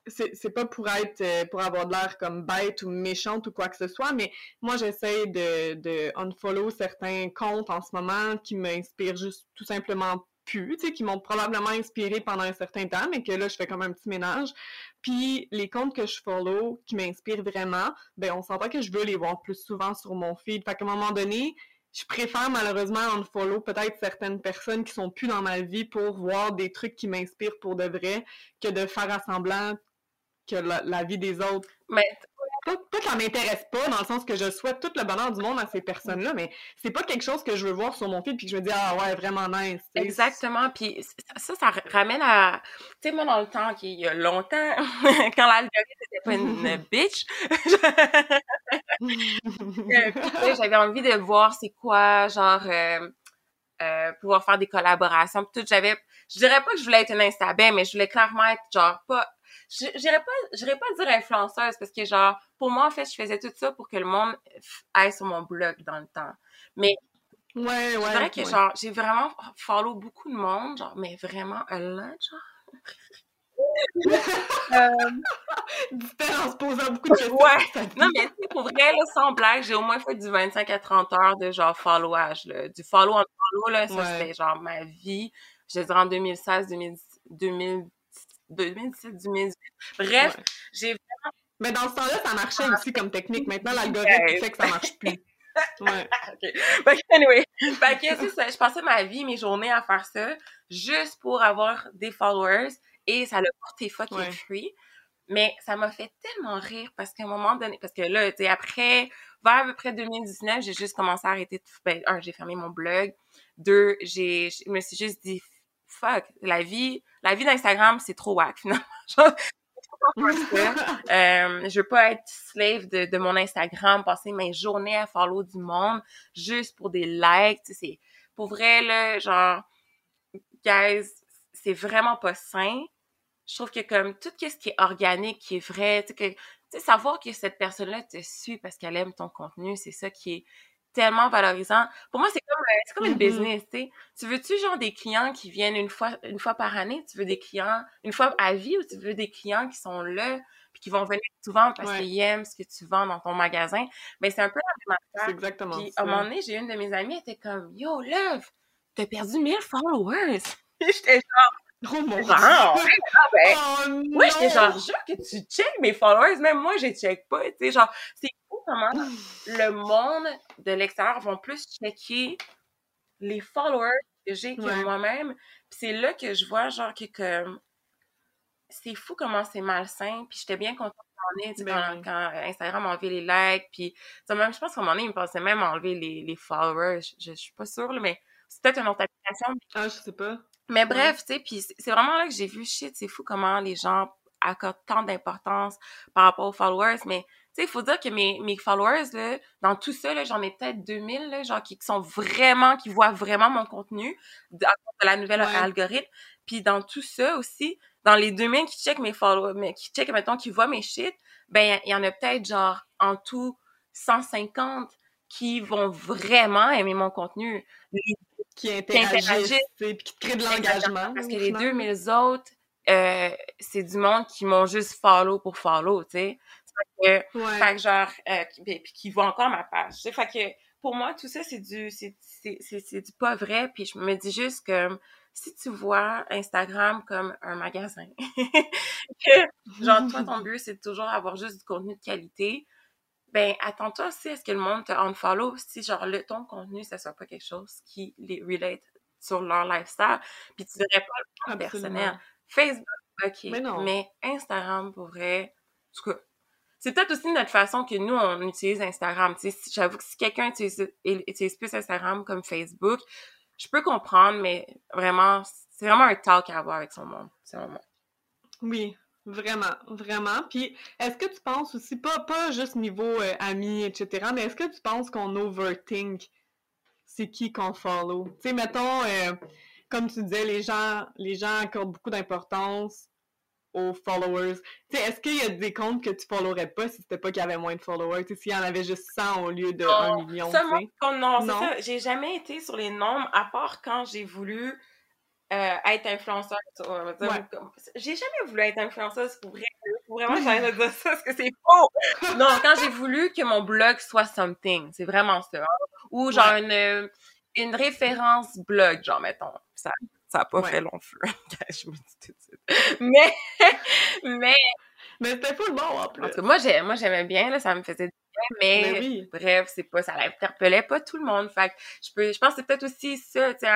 S1: c'est pas pour être euh, pour avoir de l'air comme bête ou méchante ou quoi que ce soit, mais moi j'essaie de, de unfollow certains comptes en ce moment qui m'inspirent juste tout simplement plus, tu sais, qui m'ont probablement inspiré pendant un certain temps, mais que là, je fais comme un petit ménage. Puis les comptes que je follow, qui m'inspirent vraiment, ben on s'entend que je veux les voir plus souvent sur mon feed. Fait qu'à un moment donné, je préfère malheureusement follow peut-être certaines personnes qui sont plus dans ma vie pour voir des trucs qui m'inspirent pour de vrai que de faire assemblant que la, vie des autres. Pas, pas que ça m'intéresse pas, dans le sens que je souhaite tout le bonheur du monde à ces personnes-là, mais c'est pas quelque chose que je veux voir sur mon feed puis que je me dis ah ouais vraiment nice.
S2: Exactement, puis ça, ça ramène à, tu sais moi dans le temps il y a longtemps, quand l'algorithme était pas une bitch, euh, j'avais envie de voir c'est quoi genre euh, euh, pouvoir faire des collaborations, tout j'avais, je dirais pas que je voulais être une Instagram, mais je voulais clairement être genre pas j'irais pas j'irais pas dire influenceuse parce que genre pour moi en fait je faisais tout ça pour que le monde aille sur mon blog dans le temps mais
S1: ouais ouais
S2: c'est vrai que genre j'ai vraiment follow beaucoup de monde genre mais vraiment un lot genre
S1: euh... Différence posant beaucoup de questions.
S2: Ouais. Non, mais pour vrai, là, sans blague, j'ai au moins fait du 25 à 30 heures de genre followage, là. Du follow en follow, là, ça, c'était genre ma vie. Je dirais en 2016, 2000, 2017, 2018. Bref, j'ai vraiment...
S1: Mais dans ce temps-là, ça marchait aussi comme technique. Maintenant, l'algorithme fait que ça marche plus. Ouais.
S2: OK. anyway, fait que c'est ça. Je passais ma vie, mes journées à faire ça, juste pour avoir des followers, et ça l'a porté fucking ouais. fruit. Mais ça m'a fait tellement rire parce qu'à un moment donné, parce que là, tu sais, après, vers à peu près 2019, j'ai juste commencé à arrêter de, ben, un, j'ai fermé mon blog. Deux, j'ai, je me suis juste dit, fuck, la vie, la vie d'Instagram, c'est trop wack, finalement. euh, je veux pas être slave de, de, mon Instagram, passer mes journées à follow du monde juste pour des likes. Tu sais, pour vrai là, genre, guys, c'est vraiment pas sain. Je trouve que comme tout ce qui est organique, qui est vrai, tu sais, que, tu sais, savoir que cette personne-là te suit parce qu'elle aime ton contenu, c'est ça qui est tellement valorisant. Pour moi, c'est comme, euh, c'est comme une mm-hmm. business, tu sais. Tu veux-tu, genre, des clients qui viennent une fois, une fois par année? Tu veux des clients une fois à vie ou tu veux des clients qui sont là puis qui vont venir souvent parce qu'ils aiment ce que tu vends dans ton magasin? Mais c'est un peu la même
S1: affaire. C'est exactement
S2: Puis, à un moment donné, j'ai une de mes amies, elle était comme, Yo, Love, t'as perdu 1000 followers! j'étais genre,
S1: Oh mon
S2: dieu! Ah, ben,
S1: oh,
S2: oui, j'étais genre, genre que tu check mes followers, même moi, je check pas, tu sais, genre, c'est comment le monde de l'extérieur vont plus checker les followers que j'ai que moi-même. Puis c'est là que je vois, genre, que comme c'est fou comment c'est malsain. Puis j'étais bien contente ben quand, Instagram a enlevé les likes. Puis même, je pense qu'à un moment donné, il me pensait même enlever les, les followers. Je, je, suis pas sûre, mais c'est peut-être une autre application.
S1: Ah, je sais pas.
S2: Mais bref, tu sais, puis c'est vraiment là que j'ai vu, shit, c'est fou comment les gens accordent tant d'importance par rapport aux followers, mais sais, il faut dire que mes, mes followers, là, dans tout ça, j'en ai peut-être 2000, là, genre, qui, sont vraiment, qui voient vraiment mon contenu de, de la nouvelle algorithme. Puis dans tout ça aussi, dans les 2000 qui checkent mes followers, mais qui checkent, mettons, qui voient mes shit, ben, il y, en a peut-être, genre, en tout, 150 qui vont vraiment aimer mon contenu.
S1: qui interagissent, puis qui créent de l'engagement.
S2: Parce que les 2000 autres, euh, c'est du monde qui m'ont juste follow pour follow, tu sais. Fait que, fait que genre, euh, ben, puis qui voit encore ma page. Fait que pour moi, tout ça, c'est du, c'est, c'est, c'est, du pas vrai. Puis je me dis juste que si tu vois Instagram comme un magasin, que genre toi, ton but, c'est toujours avoir juste du contenu de qualité, ben attends-toi aussi à ce que le monde te unfollow si genre le, ton contenu, ça soit pas quelque chose qui les relate sur leur lifestyle. Puis tu dirais pas le personnel. Facebook, ok. Mais, non. mais Instagram, pour vrai, en tout cas, c'est peut-être aussi notre façon que nous, on utilise Instagram. J'avoue que si quelqu'un utilise, utilise, plus Instagram comme Facebook, je peux comprendre, mais vraiment, c'est vraiment un talk à avoir avec son monde.
S1: Oui, vraiment, vraiment. Puis, est-ce que tu penses aussi, pas, pas juste niveau euh, amis, etc., mais est-ce que tu penses qu'on overthink c'est qui qu'on follow? Tu sais, mettons, euh, comme tu disais, les gens, les gens accordent beaucoup d'importance aux followers. Tu sais, est-ce qu'il y a des comptes que tu followerais pas si c'était pas qu'il y avait moins de followers? Tu sais, s'il y en avait juste 100 au lieu de 1 million,
S2: ça, moi, non, non? ça. J'ai jamais été sur les nombres, à part quand j'ai voulu euh, être influenceuse. J'ai jamais voulu être influenceuse pour vrai. vraiment, j'arrête de dire ça parce que c'est faux! non, quand j'ai voulu que mon blog soit something, c'est vraiment ça. Ou genre une, une référence blog, genre, mettons. Ça, ça a pas fait long feu. je me dis tout de suite. Mais, mais...
S1: Mais c'était pas le bon, en plus. En tout
S2: cas, moi, j'aimais bien, là, ça me faisait bien, mais, bref, c'est pas, ça l'interpellait pas tout le monde. Fait que je peux, je pense que c'est peut-être aussi ça, tu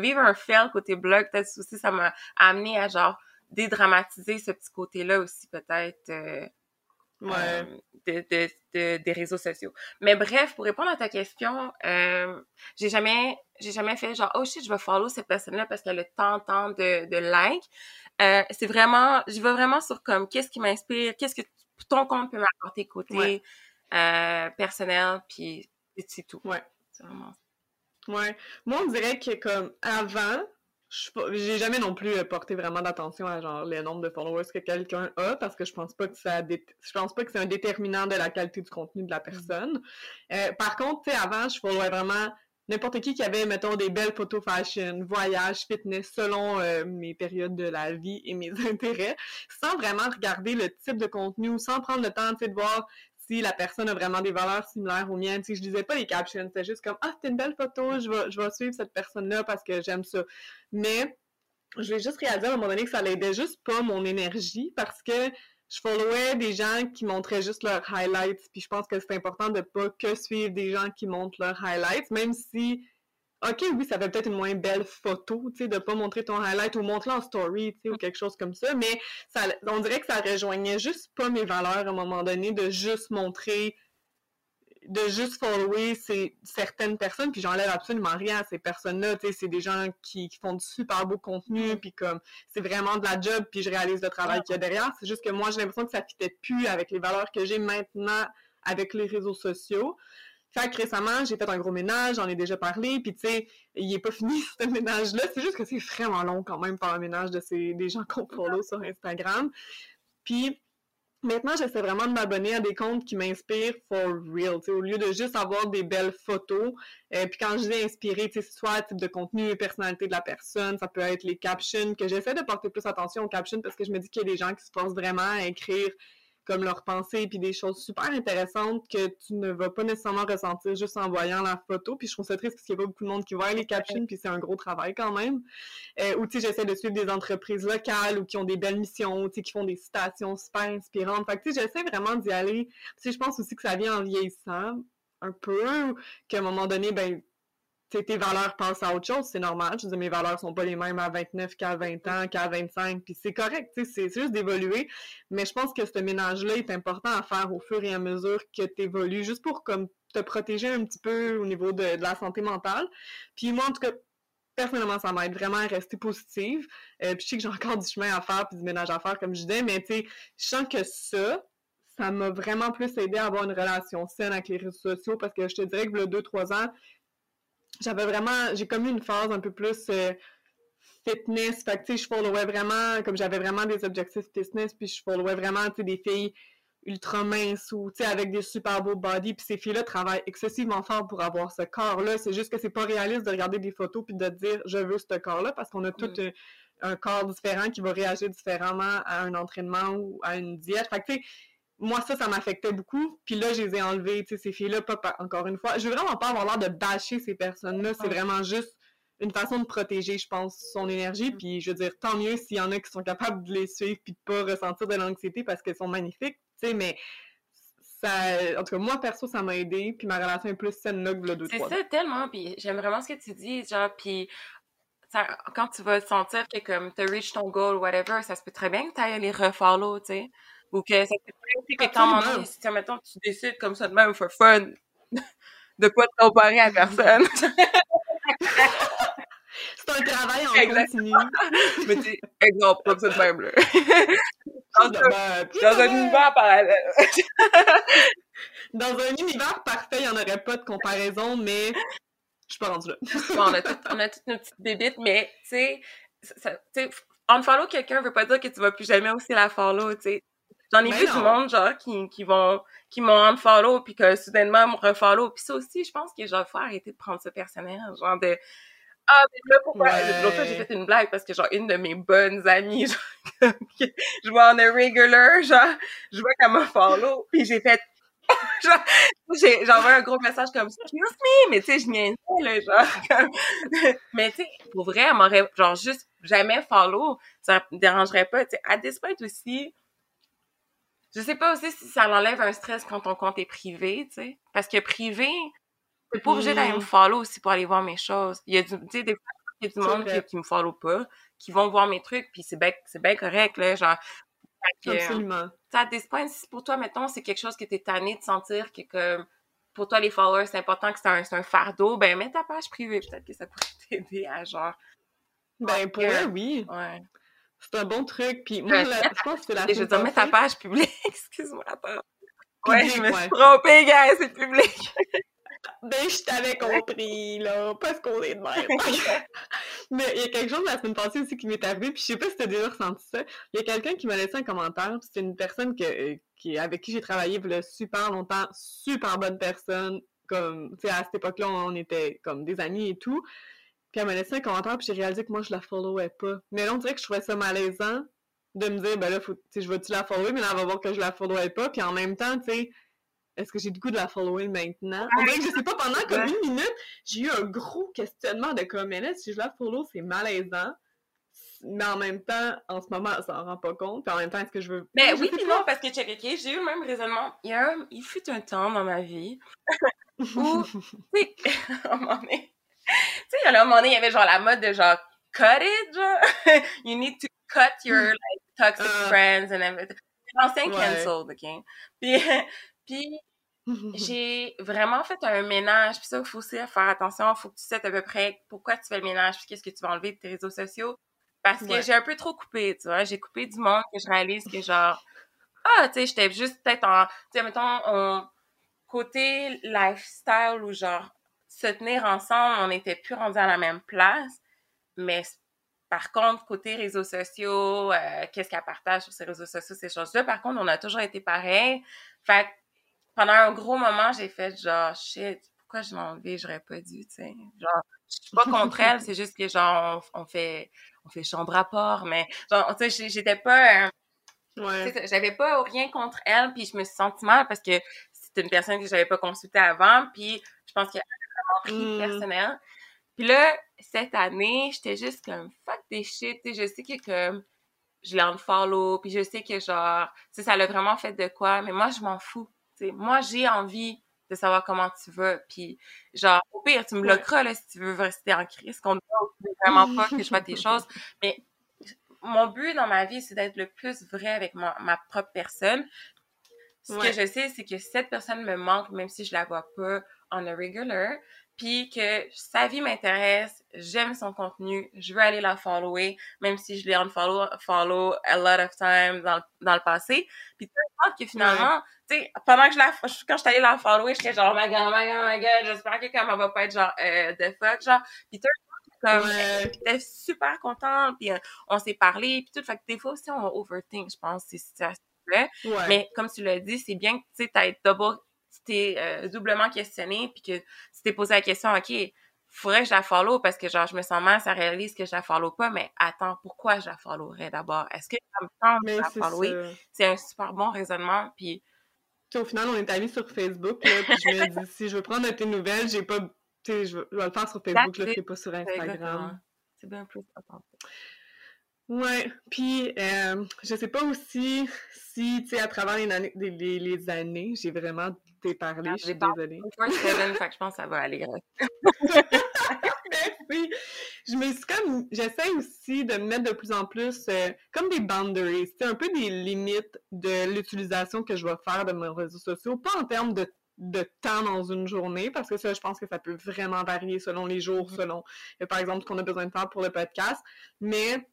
S2: vivre un fail côté blog, peut-être aussi, ça m'a amené à, genre, dédramatiser ce petit côté-là aussi, peut-être. Euh, ouais. Euh, de, de, des réseaux sociaux. Mais bref, pour répondre à ta question, euh, j'ai jamais j'ai jamais fait genre oh shit je vais follow cette personne-là parce qu'elle a tant tant de, de likes. Euh, c'est vraiment je vais vraiment sur comme qu'est-ce qui m'inspire, qu'est-ce que ton compte peut m'apporter côté euh, personnel puis c'est tout.
S1: Ouais. C'est vraiment. Ouais. Moi on dirait que comme avant j'ai jamais non plus euh, porté vraiment d'attention à genre le nombre de followers que quelqu'un a parce que je pense pas que ça je pense pas que c'est un déterminant de la qualité du contenu de la personne. Euh, par contre, tu sais avant je followais vraiment n'importe qui qui avait mettons des belles photos fashion, voyage, fitness selon euh, mes périodes de la vie et mes intérêts sans vraiment regarder le type de contenu, sans prendre le temps de voir si la personne a vraiment des valeurs similaires aux miennes. Si je disais pas les captions, c'était juste comme ah c'est une belle photo, je vais suivre cette personne là parce que j'aime ça. Mais je vais juste réaliser à un moment donné que ça l'aidait juste pas mon énergie parce que je followais des gens qui montraient juste leurs highlights. Puis je pense que c'est important de pas que suivre des gens qui montrent leurs highlights, même si OK, oui, ça fait peut-être une moins belle photo, tu sais, de pas montrer ton highlight ou montrer en story, tu sais, ou quelque chose comme ça, mais ça, on dirait que ça rejoignait juste pas mes valeurs à un moment donné de juste montrer, de juste follower ces, certaines personnes, puis j'enlève absolument rien à ces personnes-là, tu sais, c'est des gens qui, font du super beau contenu, puis comme, c'est vraiment de la job, puis je réalise le travail qu'il y a derrière, c'est juste que moi, j'ai l'impression que ça fitait plus avec les valeurs que j'ai maintenant avec les réseaux sociaux. Fait que récemment, j'ai fait un gros ménage, j'en ai déjà parlé, puis tu sais, il est pas fini ce ménage-là. C'est juste que c'est vraiment long quand même faire un ménage de ces des gens qu'on follow sur Instagram. Puis maintenant, j'essaie vraiment de m'abonner à des comptes qui m'inspirent for real, au lieu de juste avoir des belles photos. euh, puis quand je dis inspirer, tu sais, soit type de contenu, personnalité de la personne, ça peut être les captions, que j'essaie de porter plus attention aux captions parce que je me dis qu'il y a des gens qui se forcent vraiment à écrire comme leurs pensées puis des choses super intéressantes que tu ne vas pas nécessairement ressentir juste en voyant la photo. Puis je trouve ça triste parce qu'il n'y a pas beaucoup de monde qui voit les captions puis c'est un gros travail quand même. Euh, ou tu sais, j'essaie de suivre des entreprises locales ou qui ont des belles missions, tu sais, qui font des citations super inspirantes. Fait que tu sais, j'essaie vraiment d'y aller. Tu sais, je pense aussi que ça vient en vieillissant un peu, qu'à un moment donné, ben tes valeurs passent à autre chose, c'est normal. Je dire, mes valeurs sont pas les mêmes à 29 qu'à 20 ans, qu'à 25, puis c'est correct, c'est juste d'évoluer. Mais je pense que ce ménage-là est important à faire au fur et à mesure que tu évolues, juste pour comme te protéger un petit peu au niveau de, la santé mentale. Puis moi, en tout cas, personnellement, ça m'aide vraiment à rester positive. Euh, puis je sais que j'ai encore du chemin à faire, puis du ménage à faire, comme je disais, mais tu sais, je sens que ça, ça m'a vraiment plus aidé à avoir une relation saine avec les réseaux sociaux, parce que je te dirais que le 2-3 ans, j'avais vraiment, j'ai comme eu une phase un peu plus euh, fitness. Fait que, tu sais, je followais vraiment, comme j'avais vraiment des objectifs fitness, puis je followais vraiment, tu sais, des filles ultra minces ou, tu sais, avec des super beaux body. Puis ces filles-là travaillent excessivement fort pour avoir ce corps-là. C'est juste que c'est pas réaliste de regarder des photos puis de dire, je veux ce corps-là, parce qu'on a tout mm. un, un, corps différent qui va réagir différemment à un entraînement ou à une diète. Fait que, tu sais, moi, ça, ça m'affectait beaucoup. Puis là, je les ai enlevés, tu sais, ces filles-là, pas, encore une fois. Je veux vraiment pas avoir l'air de bâcher ces personnes-là. C'est vraiment juste une façon de protéger, je pense, son énergie. Puis je veux dire, tant mieux s'il y en a qui sont capables de les suivre puis de pas ressentir de l'anxiété parce qu'elles sont magnifiques, tu sais, mais ça, en tout cas, moi, perso, ça m'a aidé, puis ma relation est plus saine là que le
S2: C'est ça, tellement, puis j'aime vraiment ce que tu dis, genre, puis quand tu vas sentir que, comme, t'as reach ton goal, whatever, ça se peut très bien que t'ailles les refollow, tu sais. Ou que ça te fait que quand si, mettons, tu décides comme ça de même, for fun, de pas te comparer à personne.
S1: c'est un travail en continu.
S2: Mais tu exemple, comme ça de même, là. dans, un, dans un univers parallèle.
S1: dans un univers parfait, il n'y en aurait pas de comparaison, mais je suis pas rendue là.
S2: bon, on, a tout, on a toutes nos petites bébites, mais tu sais, unfollow quelqu'un veut pas dire que tu vas plus jamais aussi la follow, tu sais. J'en ai vu du monde, genre, qui, qui vont, qui m'ont unfollow, puis que soudainement me refollow. Puis ça aussi, je pense que genre, faut arrêter de prendre ce personnage, genre de, ah, mais là, pourquoi? L'autre fois, j'ai fait une blague parce que, genre, une de mes bonnes amies, genre, je vois en a regular, genre, je vois qu'elle m'a follow, puis j'ai fait, genre, j'envoie un gros message comme excuse me, mais tu sais, je niaisais, là, genre, comme, mais tu sais, pour vrai, elle m'aurait, genre, juste jamais follow, ça me dérangerait pas, tu sais, à this point aussi, je sais pas aussi si ça enlève un stress quand ton compte est privé, tu sais, parce que privé, t'es pas obligé d'aller me mm. follow aussi pour aller voir mes choses. Il y a du, tu sais, des fois, il y a du monde qui, qui, me follow pas, qui vont voir mes trucs, puis c'est bien, c'est correct, là, genre,
S1: Absolument.
S2: Ça, des points, si pour toi, mettons, c'est quelque chose que tu es tanné de sentir que, que pour toi, les followers, c'est important que c'est un, un, fardeau, ben mets ta page privée. Peut-être que ça pourrait t'aider à genre.
S1: Ben, pour eux, oui.
S2: Ouais.
S1: C'est un bon truc. Puis moi, je pense que c'est la
S2: Je veux dire, mets ta page publique. Excuse-moi, attends. Ouais, je me suis trompée, gars, c'est public.
S1: Ben, je t'avais compris, là, parce qu'on est de même. Mais il y a quelque chose la semaine passée aussi qui m'est arrivé, puis je sais pas si t'as déjà ressenti ça. Il y a quelqu'un qui m'a laissé un commentaire, c'est une personne que, euh, qui, avec qui j'ai travaillé il super longtemps, super bonne personne, comme, tu sais, à cette époque-là, on était comme des amis et tout. Puis elle m'a laissé un commentaire, puis j'ai réalisé que moi, je la followais pas. Mais là, on dirait que je trouvais ça malaisant de me dire, ben là, faut, je vais-tu la follower, mais là, elle va voir que je la followais pas. Puis en même temps, tu sais, est-ce que j'ai du goût de la follower maintenant? On dirait que je sais pas, pendant comme une minute, j'ai eu un gros questionnement de comme, mais là, si je la follow, c'est malaisant. Mais en même temps, en ce moment, ça en rend pas compte. Puis en même temps, est-ce que je veux.
S2: Mais oui, puis non, parce que, check, ok, j'ai eu le même raisonnement. Il, y a un... il fut un temps dans ma vie où, tu sais, à un moment donné, tu sais, il y a un moment donné, il y avait genre la mode de genre, cut it, genre. you need to cut your, like, toxic uh, friends and everything. L'ancien ouais. cancelled, ok? Puis, puis j'ai vraiment fait un ménage. Puis ça, il faut aussi faire attention. Il faut que tu sais à peu près pourquoi tu fais le ménage, puis qu'est-ce que tu vas enlever de tes réseaux sociaux. Parce que j'ai un peu trop coupé, tu vois? J'ai coupé du monde que je réalise que genre, ah, tu sais, j'étais juste peut-être en, tu sais, mettons, on, côté lifestyle ou genre, se tenir ensemble, on n'était plus rendus à la même place. Mais par contre, côté réseaux sociaux, euh, qu'est-ce qu'elle partage sur ses réseaux sociaux, ces choses-là, par contre, on a toujours été pareil. Fait pendant un gros moment, j'ai fait genre, shit, pourquoi je enlevé? J'aurais pas dû, tu sais. Genre, je suis pas contre elle, c'est juste que genre, on, fait, on fait chambre à part, mais genre, tu sais, j'étais pas, euh, ouais. j'avais pas rien contre elle, puis je me suis sentie mal parce que c'était une personne que j'avais pas consultée avant, puis je pense qu'elle a vraiment pris mmh. personnel. Puis là, cette année, j'étais juste comme fuck des shit, je sais que comme je l'ai en follow, puis je sais que genre, tu ça l'a vraiment fait de quoi, mais moi je m'en fous moi, j'ai envie de savoir comment tu vas. Puis, genre, au pire, tu me bloqueras là, si tu veux rester en crise, qu'on ne veut vraiment pas que je vois tes choses. Mais mon but dans ma vie, c'est d'être le plus vrai avec ma, ma propre personne. Ce que je sais, c'est que cette personne me manque, même si je la vois pas en a regular puis que sa vie m'intéresse, j'aime son contenu, je veux aller la follower, même si je l'ai unfollow follow a lot of times dans, dans le passé. Puis que finalement, tu sais, pendant que je la, quand je suis allée la follower, j'étais genre, oh my god, oh my god, oh my god, j'espère que comme elle va pas être genre, euh, the fuck, genre. Puis comme, j'étais super contente, puis euh, on s'est parlé, puis tout. Fait que des fois aussi, on overthink, je pense, ces situations-là. Mais comme tu l'as dit, c'est bien que, tu sais, t'as double tu t'es euh, doublement questionné, puis que tu t'es posé la question, OK, faudrait que je la follow parce que genre je me sens mal, ça réalise que je la follow pas, mais attends, pourquoi je la followerais d'abord? Est-ce que ça me tente de la follower? C'est un super bon raisonnement, puis...
S1: au final, on est amis sur Facebook, là, puis je me dis, si je veux prendre tes nouvelles, j'ai pas... Tu sais, je, vais le faire sur Facebook, là, c'est pas sur Instagram.
S2: C'est bien plus
S1: Ouais, puis euh, je sais pas aussi si, tu sais, à travers les, les années j'ai vraiment t'ai parlé, je suis désolée.
S2: fait que je pense que ça va aller.
S1: Merci. Je me suis comme, j'essaie aussi de mettre de plus en plus euh, comme des boundaries, c'est un peu des limites de l'utilisation que je vais faire de mes réseaux sociaux, pas en termes de de temps dans une journée, parce que ça, je pense que ça peut vraiment varier selon les jours, mm-hmm. selon, euh, par exemple, ce qu'on a besoin de faire pour le podcast. Mais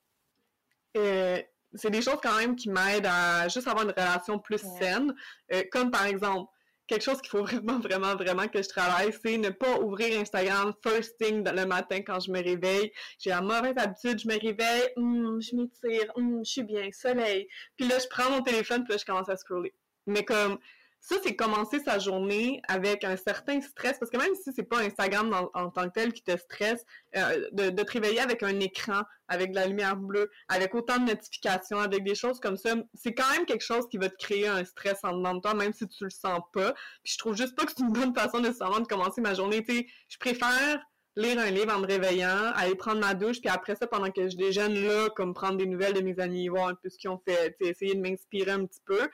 S1: euh, c'est des choses quand même qui m'aident à juste avoir une relation plus saine. Euh, comme par exemple, quelque chose qu'il faut vraiment, vraiment, vraiment que je travaille, c'est ne pas ouvrir Instagram first thing le matin quand je me réveille. J'ai la mauvaise habitude, je me réveille, hum, je m'étire, hum, je suis bien, soleil. Puis là, je prends mon téléphone, puis là, je commence à scroller. Mais comme, ça, c'est commencer sa journée avec un certain stress, parce que même si c'est pas Instagram en, tant que tel qui te stresse, euh, de, te réveiller avec un écran, avec de la lumière bleue, avec autant de notifications, avec des choses comme ça, c'est quand même quelque chose qui va te créer un stress en dedans de toi, même si tu le sens pas. Puis je trouve juste pas que c'est une bonne façon nécessairement de commencer ma journée. Tu je préfère lire un livre en me réveillant, aller prendre ma douche, puis après ça, pendant que je déjeune là, comme prendre des nouvelles de mes amis, voir un peu ce qu'ils ont fait, essayer de m'inspirer un petit peu.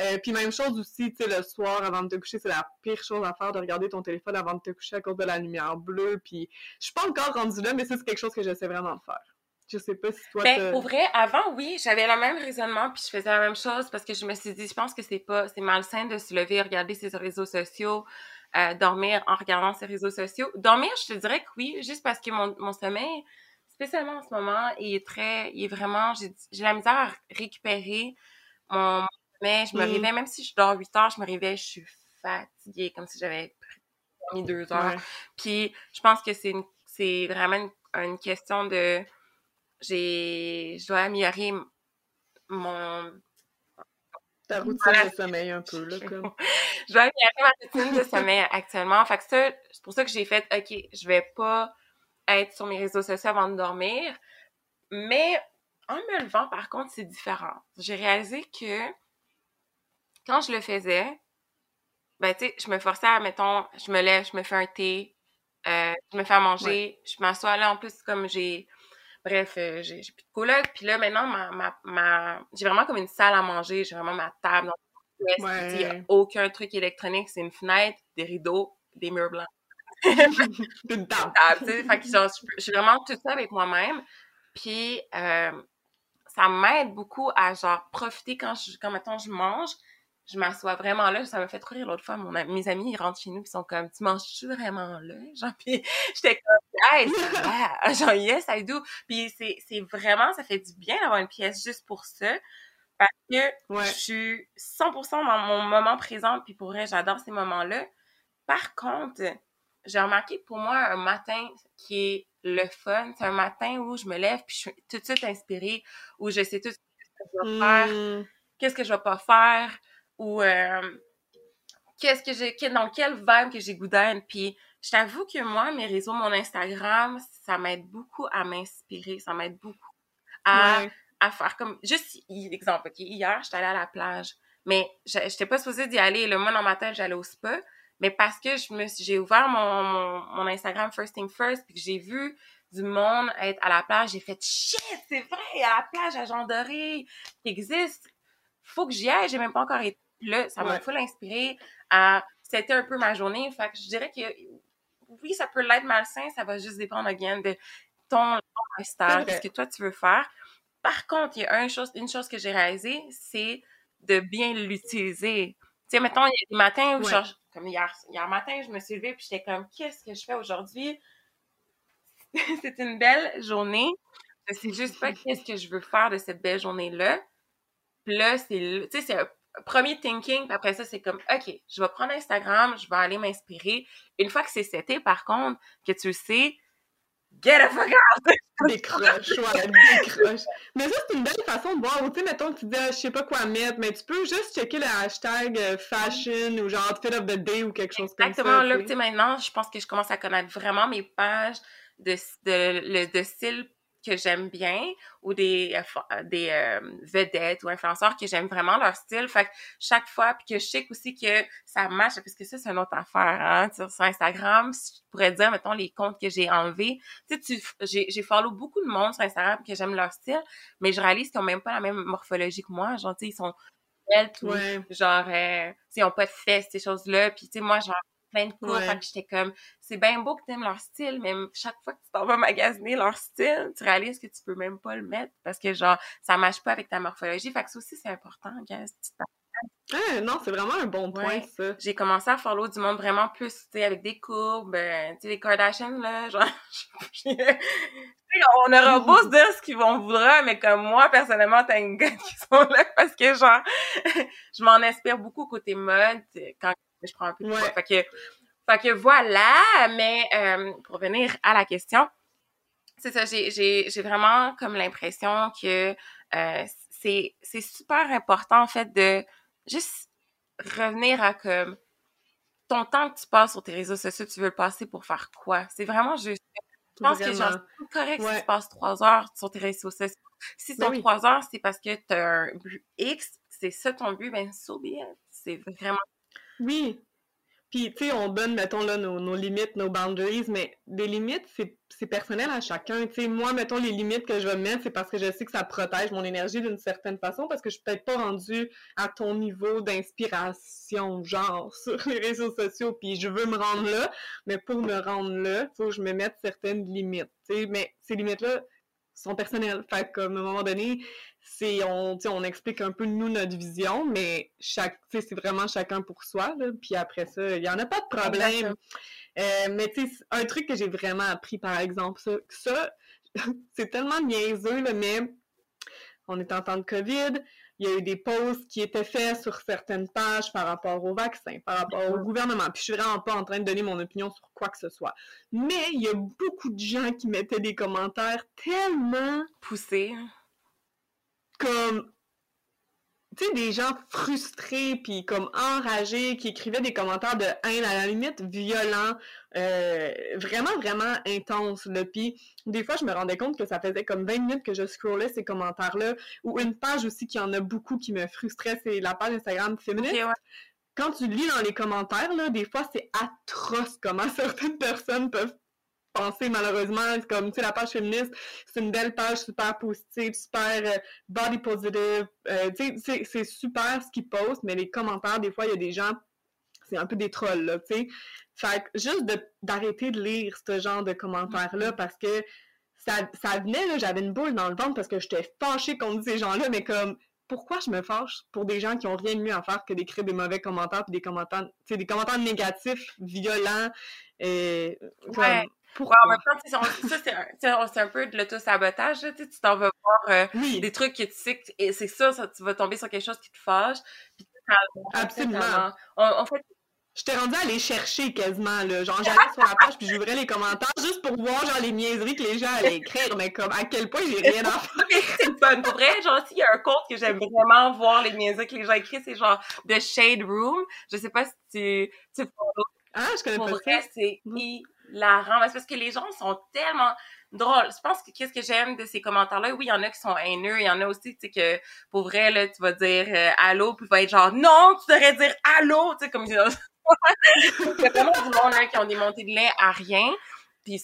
S1: Euh, puis même chose aussi, tu sais, le soir avant de te coucher, c'est la pire chose à faire de regarder ton téléphone avant de te coucher à cause de la lumière bleue. Puis je suis pas encore rendue là, mais c'est quelque chose que j'essaie vraiment de faire. Je sais pas si toi.
S2: Ben, pour vrai, avant, oui, j'avais le même raisonnement, puis je faisais la même chose parce que je me suis dit, je pense que c'est pas, c'est malsain de se lever et regarder ses réseaux sociaux, euh, dormir en regardant ses réseaux sociaux. Dormir, je te dirais que oui, juste parce que mon, mon sommeil, spécialement en ce moment, il est très, il est vraiment, j'ai la misère à récupérer mon, mais je me mm. réveille, même si je dors 8 heures, je me réveille, je suis fatiguée, comme si j'avais mis deux heures. Puis je pense que c'est c'est vraiment une, question de j'ai je dois améliorer mon
S1: ta routine de sommeil un peu là comme.
S2: Je dois améliorer ma routine de sommeil actuellement. Fait que ça c'est pour ça que j'ai fait ok je vais pas être sur mes réseaux sociaux avant de dormir. Mais en me levant par contre c'est différent. J'ai réalisé que quand je le faisais, ben, tu sais, je me forçais à, mettons, je me lève, je me fais un thé, euh, je me fais à manger, je m'assois. Là, en plus, comme j'ai, bref, euh, j'ai plus de coloc, puis là, maintenant, ma, ma, ma... j'ai vraiment comme une salle à manger, j'ai vraiment ma table, il n'y a aucun truc électronique, c'est une fenêtre, des rideaux, des murs blancs.
S1: une table.
S2: fait que genre, je suis vraiment tout ça avec moi-même, puis euh, ça m'aide beaucoup à, genre, profiter quand, je, quand, mettons, je mange, je m'assois vraiment là. Ça m'a fait trop rire l'autre fois. Mon, mes amis, ils rentrent chez nous, ils sont comme, tu manges-tu vraiment là? Genre, puis j'étais comme, hey, ça Genre, yes, I do. Puis c'est, c'est vraiment, ça fait du bien d'avoir une pièce juste pour ça. Parce que je suis 100% dans mon moment présent, puis pour vrai, j'adore ces moments-là. Par contre, j'ai remarqué pour moi un matin qui est le fun, c'est un matin où je me lève puis je suis tout de suite inspirée, où je sais tout ce que je vais faire, hmm. qu'est-ce que je vais pas faire, ou euh, qu'est-ce que j'ai dans quel vibe que j'ai goût puis je t'avoue que moi mes réseaux mon Instagram ça m'aide beaucoup à m'inspirer ça m'aide beaucoup à, à faire comme juste exemple ok hier j'étais allée à la plage mais j'étais pas supposée d'y aller. Le mois dans ma tête j'allais au spa mais parce que je me j'ai ouvert mon, mon, Instagram first thing first puis que j'ai vu du monde être à la plage j'ai fait shit c'est vrai à la plage à Jean Doré qui existe. Faut que j'y aille j'ai même pas encore été là, ça m'a full inspiré à. C'était un peu ma journée. Fait que je dirais que oui, ça peut l'être malsain, ça va juste dépendre, again, de ton, style, ce que toi tu veux faire. Par contre, il y a une chose, une chose que j'ai réalisée, c'est de bien l'utiliser. Tu sais, mettons, il y a des matins où, genre, comme hier, hier matin, je me suis levée puis j'étais comme, qu'est-ce que je fais aujourd'hui? c'est une belle journée. Je sais juste pas qu'est-ce que je veux faire de cette belle journée-là. Puis là, c'est, tu sais, c'est premier thinking, puis après ça, c'est comme, OK, je vais prendre Instagram, je vais aller m'inspirer. Une fois que c'est seté, par contre, que tu le sais, get a fuck out!
S1: Décroche, ouais, décroche. Mais ça, c'est une belle façon de voir. Tu sais, mettons que tu dis, ah, je sais pas quoi mettre, mais tu peux juste checker le hashtag euh, fashion ou genre outfit of the day ou quelque chose comme ça.
S2: Exactement, là, tu sais, maintenant, je pense que je commence à connaître vraiment mes pages de, de, de style que j'aime bien ou des, euh, euh, des euh, vedettes ou influenceurs que j'aime vraiment leur style. Fait que chaque fois, puis que je sais aussi que ça marche, parce que ça, c'est une autre affaire, hein, sur, Instagram. Je pourrais dire, mettons, les comptes que j'ai enlevés. Tu sais, j'ai, j'ai follow beaucoup de monde sur Instagram que j'aime leur style, mais je réalise qu'ils ont même pas la même morphologie que moi. Genre, tu sais, ils sont belles, tout. Genre, euh, ils ont pas de fesses, ces choses-là. Puis, tu sais, moi, genre, plein de cours. Fait que j'étais comme, c'est bien beau que t'aimes leur style, mais chaque fois que tu t'en vas magasiner leur style, tu réalises que tu peux même pas le mettre parce que, genre, ça marche pas avec ta morphologie. Fait que ça aussi, c'est important, guys.
S1: Ah, non, c'est vraiment un bon point, ça.
S2: J'ai commencé à follow du monde vraiment plus, tu sais, avec des courbes, euh, tu sais, les Kardashians, là, genre, on aura beau se dire ce qu'ils vont voudra, mais comme moi, personnellement, t'as une gueule qui sont là parce que, genre, je m'en inspire beaucoup côté mode quand je prends un peu de ouais. Fait que, fait que voilà, mais euh, pour revenir à la question, c'est ça, j'ai vraiment comme l'impression que euh, c'est super important, en fait, de juste revenir à comme ton temps que tu passes sur tes réseaux sociaux, tu veux le passer pour faire quoi? C'est vraiment juste. Je pense que genre, c'est correct si tu passes trois heures sur tes réseaux sociaux. Si ben ton trois heures, c'est parce que tu as un but X, c'est ça ton but, ben so bien. C'est vraiment.
S1: Oui, puis, tu sais, on donne, mettons, là, nos, limites, nos boundaries, mais des limites, c'est personnel à chacun. Tu sais, moi, mettons, les limites que je vais mettre, c'est parce que je sais que ça protège mon énergie d'une certaine façon, parce que je suis peut-être pas rendue à ton niveau d'inspiration, genre, sur les réseaux sociaux, puis je veux me rendre là, mais pour me rendre là, faut que je me mette certaines limites, tu sais, mais ces limites-là, sont personnelles. Fait comme à un moment donné, c'est on, on explique un peu nous notre vision, mais chaque c'est vraiment chacun pour soi. puis après ça, il n'y en a pas de problème. Euh, mais tu sais, un truc que j'ai vraiment appris, par exemple, ça, ça c'est tellement niaiseux, là, mais on est en temps de COVID, il y a eu des posts qui étaient faits sur certaines pages par rapport au vaccin, par rapport au gouvernement. Puis je suis vraiment pas en train de donner mon opinion sur quoi que ce soit. Mais il y a beaucoup de gens qui mettaient des commentaires tellement
S2: poussés.
S1: Comme tu sais, des gens frustrés puis comme enragés qui écrivaient des commentaires de haine à la limite violents, euh, vraiment, vraiment intenses. Là. Puis des fois, je me rendais compte que ça faisait comme 20 minutes que je scrollais ces commentaires-là. Ou une page aussi qui en a beaucoup qui me frustrait, c'est la page Instagram féministe. Quand tu lis dans les commentaires, là, des fois, c'est atroce comment certaines personnes peuvent penser malheureusement comme tu sais la page féministe c'est une belle page super positive super euh, body positive euh, tu sais c'est super ce qu'ils postent mais les commentaires des fois il y a des gens c'est un peu des trolls là tu sais fait juste d'arrêter de, lire ce genre de commentaires là mm-hmm. parce que ça, ça venait là j'avais une boule dans le ventre parce que j'étais fâchée contre ces gens là mais comme pourquoi je me fâche pour des gens qui ont rien de mieux à faire que d'écrire des mauvais commentaires puis des commentaires, des commentaires négatifs, violents, et
S2: ouais. Pourquoi? en même temps, ça, c'est un, peu de l'auto-sabotage. Tu t'en vas voir euh, des trucs que tu sais que c'est ça, ça, tu vas tomber sur quelque chose qui te fâche. Puis,
S1: Absolument. En, fait, je t'ai rendu à aller chercher quasiment, là. Genre, j'allais sur la page puis j'ouvrais les commentaires juste pour voir, genre, les niaiseries que les gens allaient écrire, mais comme, à quel point j'ai rien à faire.
S2: c'est fun. Pour vrai, genre, s'il y a un compte que j'aime vraiment voir les niaiseries que les gens écrivent, c'est genre The Shade Room. Je sais pas si tu, tu
S1: Ah, je connais
S2: pour
S1: pas
S2: vrai, c'est la rend. parce que les gens sont tellement drôles. Je pense que qu'est-ce que j'aime de ces commentaires-là, oui, il y en a qui sont haineux, il y en a aussi, tu sais, que pour vrai, là, tu vas dire euh, allô, puis va être genre non, tu devrais dire allô, tu sais, comme il y a vraiment du monde qui ont des montées de lait à rien, puis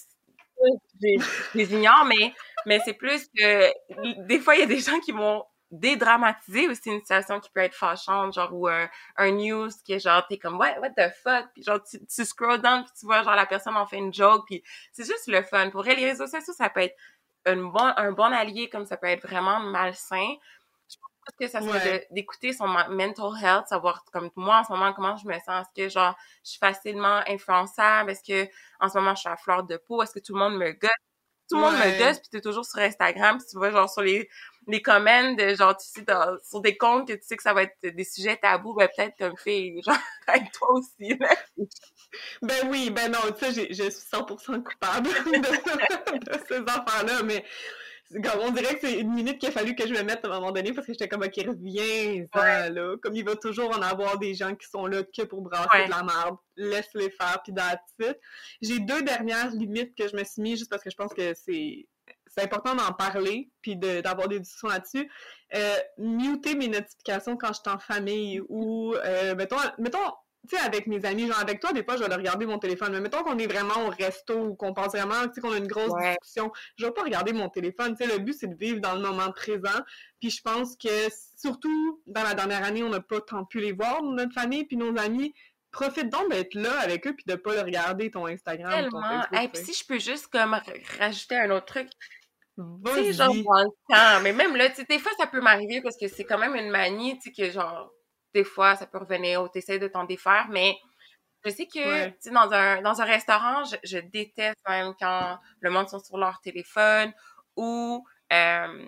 S2: je les ignore, mais, mais c'est plus que des fois, il y a des gens qui vont dédramatiser aussi une situation qui peut être fâchante, genre, ou un, un news qui est genre, t'es comme, ouais, what the fuck, puis genre, tu, tu scroll down, puis tu vois, genre, la personne en fait une joke, puis c'est juste le fun. Pour vrai, les réseaux sociaux, ça peut être un bon, un bon allié, comme ça peut être vraiment malsain. Je pense que ça serait d'écouter son mental health, savoir, comme moi, en ce moment, comment je me sens. Est-ce que, genre, je suis facilement influençable? Est-ce que, en ce moment, je suis à fleur de peau? Est-ce que tout le monde me gosse? Tout le monde me gosse, puis t'es toujours sur Instagram, puis tu vois, genre, sur les les comments de genre tu sais sur des comptes que tu sais que ça va être des sujets tabous ben peut-être comme fait genre avec toi aussi là.
S1: ben oui ben non tu sais je suis 100% coupable de, ces enfants là mais on dirait que c'est une minute qu'il a fallu que je me mette à un moment donné parce que j'étais comme, ok, reviens, là. Comme il va toujours en avoir des gens qui sont là que pour brasser de la merde. Laisse-les faire, puis that's J'ai deux dernières limites que je me suis mis juste parce que je pense que c'est c'est important d'en parler puis d'avoir des discussions là-dessus. Euh, muter mes notifications quand je suis en famille ou, euh, mettons, mettons tu sais, avec mes amis, genre avec toi, des fois, je vais regarder mon téléphone. Mais mettons qu'on est vraiment au resto ou qu'on pense vraiment, tu sais, qu'on a une grosse discussion. Je vais pas regarder mon téléphone. Tu sais, le but, c'est de vivre dans le moment présent. Puis je pense que, surtout, dans la dernière année, on n'a pas tant pu les voir, notre famille, puis nos amis. Profite donc d'être là avec eux puis de pas le regarder ton Instagram.
S2: Tellement. Et puis si je peux juste comme rajouter un autre truc, tu genre, dans le temps. Mais même là, tu sais, des fois, ça peut m'arriver parce que c'est quand même une manie, tu sais, que genre, des fois, ça peut revenir ou t'essayes de t'en défaire, mais je sais que, tu sais, dans un, dans un restaurant, je, déteste même quand le monde sont sur leur téléphone ou, euh,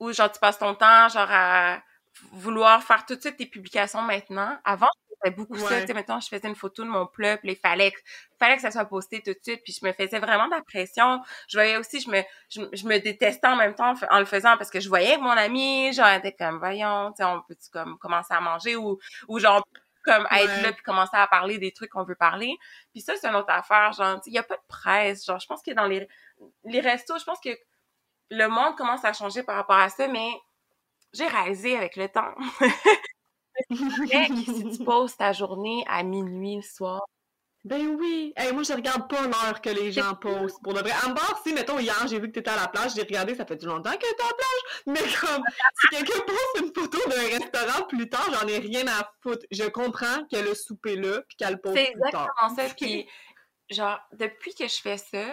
S2: ou genre, tu passes ton temps, genre, à vouloir faire tout de suite tes publications maintenant. Avant, c'était beaucoup ça. Tu sais, mettons, je faisais une photo de mon plat, puis il fallait, fallait que ça soit posté tout de suite, puis je me faisais vraiment de la pression. Je voyais aussi, je me, je, me détestais en même temps en le faisant parce que je voyais que mon ami, genre, était comme, voyons, tu sais, on peut-tu comme commencer à manger ou, ou genre, comme être là puis commencer à parler des trucs qu'on veut parler. Puis ça, c'est une autre affaire, genre, il y a pas de presse. Genre, je pense que dans les, les restos, je pense que le monde commence à changer par rapport à ça, mais j'ai réalisé avec le temps. si tu poses ta journée à minuit le soir,
S1: ben oui. Hey, moi, je regarde pas l'heure que les gens posent. Pour de vrai. En bas, si, mettons, hier, j'ai vu que t'étais à la plage, j'ai regardé, ça fait du longtemps que t'es à la plage. Mais comme, si quelqu'un pose une photo d'un restaurant plus tard, j'en ai rien à foutre. Je comprends qu'elle a soupé là, puis qu'elle pose plus tard.
S2: C'est exactement ça. Puis, genre, depuis que je fais ça,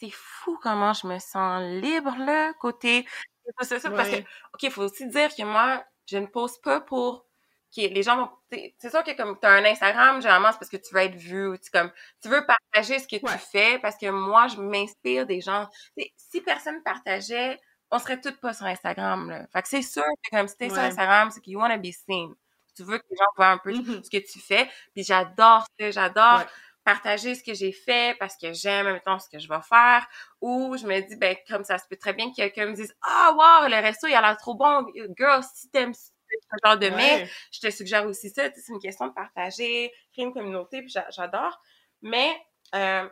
S2: c'est fou comment je me sens libre, là, côté... C'est ça, parce que, OK, il faut aussi dire que moi, je ne pose pas pour les gens vont c'est sûr que comme tu as un Instagram généralement c'est parce que tu veux être vu tu comme tu veux partager ce que tu fais parce que moi je m'inspire des gens. Si personne partageait on serait toutes pas sur Instagram là. Fait que c'est sûr que comme si t'es sur Instagram c'est que you wanna be seen. Tu veux que les gens voient un peu mm-hmm. ce que tu fais. Puis j'adore j'adore partager ce que j'ai fait parce que j'aime en même temps ce que je vais faire ou je me dis ben comme ça se peut très bien que quelqu'un me dise ah wow le resto il a l'air trop bon girl si t'aimes genre de mai, je te suggère aussi ça. C'est une question de partager, créer une communauté, puis j'adore. Mais euh,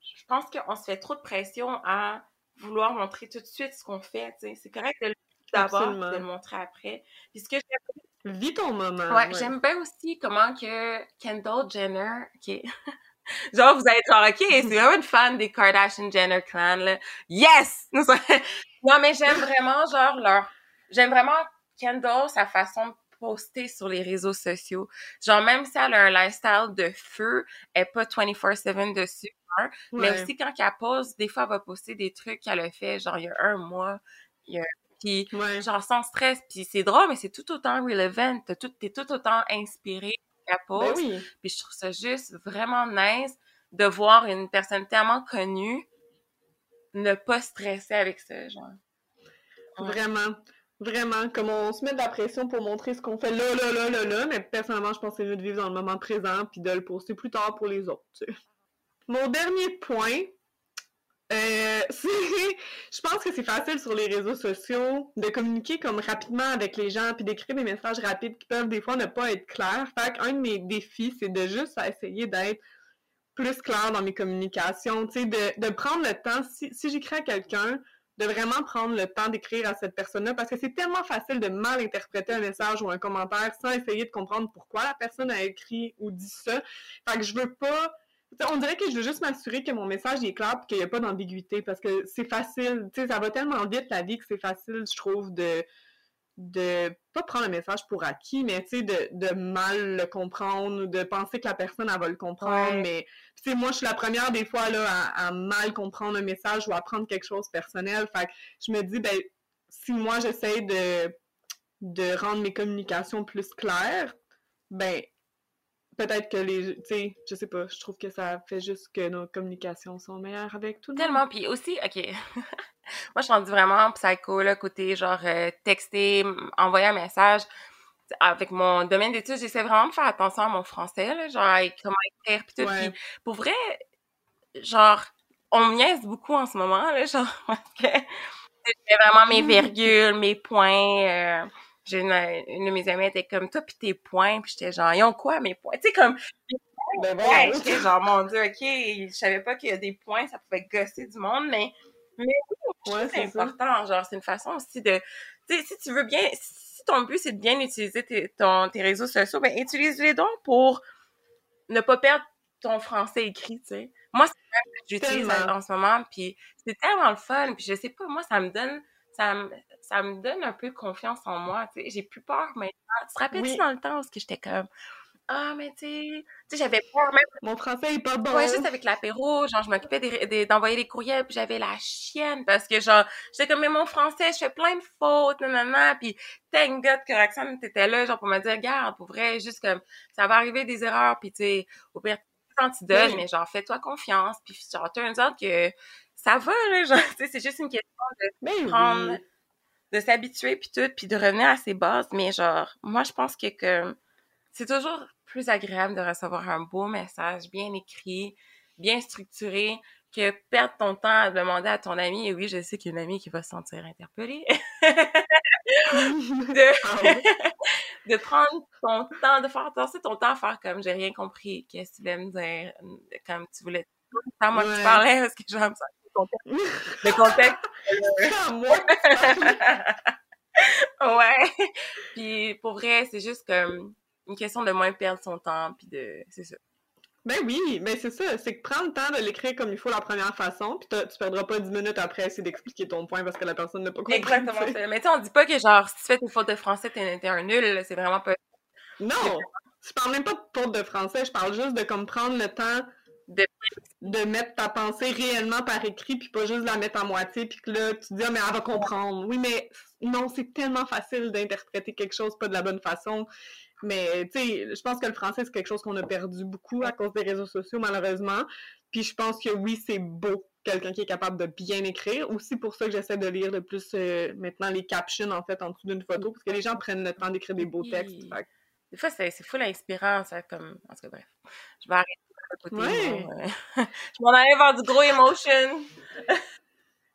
S2: je pense qu'on se fait trop de pression à vouloir montrer tout de suite ce qu'on fait. C'est correct de le d'abord de le montrer après. Puis ce que
S1: Vis ton moment.
S2: Ouais, j'aime bien aussi comment que Kendall Jenner, qui genre, vous allez genre, OK, c'est vraiment une fan des Kardashian Jenner clan, là. Yes! non, mais j'aime vraiment, genre, leur... J'aime vraiment Kendall, sa façon de poster sur les réseaux sociaux. Genre, même si elle a un lifestyle de feu, elle n'est pas 24-7 dessus. Hein. Mais aussi, quand elle pose, des fois, elle va poster des trucs qu'elle a fait, genre, il y a un mois. Il y a puis genre sans stress puis c'est drôle mais c'est tout autant relevant t'es tout, tout autant inspiré qu'elle ben puis je trouve ça juste vraiment nice de voir une personne tellement connue ne pas stresser avec ça genre.
S1: Vraiment. Vraiment, comme on se met de la pression pour montrer ce qu'on fait là, là, là, là, là, mais personnellement, je pense que c'est mieux de vivre dans le moment présent puis de le poster plus tard pour les autres. Mon dernier point, euh, je pense que c'est facile sur les réseaux sociaux de communiquer comme rapidement avec les gens puis d'écrire des messages rapides qui peuvent des fois ne pas être clairs. Fait qu'un de mes défis, c'est de juste essayer d'être plus clair dans mes communications, tu sais, de, prendre le temps. Si, si j'écris à quelqu'un, de vraiment prendre le temps d'écrire à cette personne-là parce que c'est tellement facile de mal interpréter un message ou un commentaire sans essayer de comprendre pourquoi la personne a écrit ou dit ça. Fait que je veux pas on dirait que je veux juste m'assurer que mon message est clair et qu'il n'y a pas d'ambiguïté parce que c'est facile, tu sais, ça va tellement vite la vie que c'est facile, je trouve, de de pas prendre le message pour acquis, mais tu sais, de, de, mal le comprendre, de penser que la personne, elle va le comprendre, mais tu sais, moi, je suis la première des fois, là, à, mal comprendre un message ou à prendre quelque chose personnel, fait que je me dis, ben, si moi, j'essaie de, de rendre mes communications plus claires, ben, peut-être que les, tu sais, je sais pas, je trouve que ça fait juste que nos communications sont meilleures avec tout le
S2: monde. Tellement, puis aussi, ok, Moi, je suis rendue vraiment psycho, là, côté genre euh, texter, envoyer un message. Avec mon domaine d'études, j'essaie vraiment de faire attention à mon français, là, genre comment écrire, pis tout. pour vrai, genre, on me niaise beaucoup en ce moment, là, genre, parce que j'ai vraiment mes virgules, mes points. Euh, j'ai une, une, de mes amies était comme toi puis tes points puis j'étais genre ils ont quoi mes points? Tu sais comme ben j'étais genre mon dieu ok je savais pas qu'il y a des points ça pouvait gosser du monde mais mais c'est important. Genre, c'est une façon aussi de. Tu sais, si tu veux bien. Si ton but, c'est de bien utiliser tes, ton, tes réseaux sociaux, ben utilise-les donc pour ne pas perdre ton français écrit, tu sais. Moi, c'est que j'utilise en ce moment, puis c'est tellement le fun, puis je sais pas, moi, ça me donne ça me, ça me donne un peu confiance en moi, tu sais. J'ai plus peur maintenant. Tu te rappelles-tu dans le temps où j'étais comme ah, mais tu sais, j'avais peur même.
S1: Mon français est pas bon.
S2: Ouais, juste avec l'apéro, genre, je m'occupais d'envoyer des courriels, puis j'avais la chienne, parce que, genre, j'étais comme, mais mon français, je fais plein de fautes, nanana, puis thank God que Roxane, t'étais là, genre, pour me dire, regarde, pour vrai, juste comme, ça va arriver des erreurs, puis tu sais, au pire, quand tu donnes, mais genre, fais-toi confiance, puis genre, turns out que ça va, là, genre, c'est juste une question de ben prendre, de s'habituer, puis tout, puis de revenir à ses bases, mais genre, moi, je pense que, que c'est toujours plus agréable de recevoir un beau message bien écrit, bien structuré, que perdre ton temps à demander à ton ami, et oui, je sais qu'il y a une amie qui va se sentir interpellée, de, de prendre ton temps, de faire ton temps à faire comme j'ai rien compris, qu'est-ce que tu voulais me dire, comme tu voulais, c'est moi que tu parlais, parce que j'aime ça, le contexte. Le contexte. ouais. Puis pour vrai, c'est juste comme une question de moins perdre son temps, puis de... C'est ça.
S1: Ben oui, mais c'est ça, c'est que prends le temps de l'écrire comme il faut la première façon, puis tu perdras pas dix minutes après à essayer d'expliquer ton point parce que la personne n'a pas compris.
S2: Exactement. Mais tu sais, on dit pas que genre, si tu fais tes fautes de français, t'es un nul, c'est vraiment pas...
S1: Non! Je parle même pas de faute de français, je parle juste de comme prendre le temps de, de mettre ta pensée réellement par écrit, puis pas juste la mettre à moitié, puis que là, tu te dis, ah, mais elle va comprendre. Oui, mais non, c'est tellement facile d'interpréter quelque chose pas de la bonne façon. Mais, tu sais, je pense que le français, c'est quelque chose qu'on a perdu beaucoup à cause des réseaux sociaux, malheureusement. Puis je pense que oui, c'est beau, quelqu'un qui est capable de bien écrire. Aussi pour ça que j'essaie de lire de plus euh, maintenant les captions, en fait, en dessous d'une photo, parce que les gens prennent le temps d'écrire des beaux textes.
S2: Des fois, c'est full inspirant, ça, comme... En tout cas, bref. Je vais arrêter côté. Ouais. Euh, je m'en allais vers du gros emotion.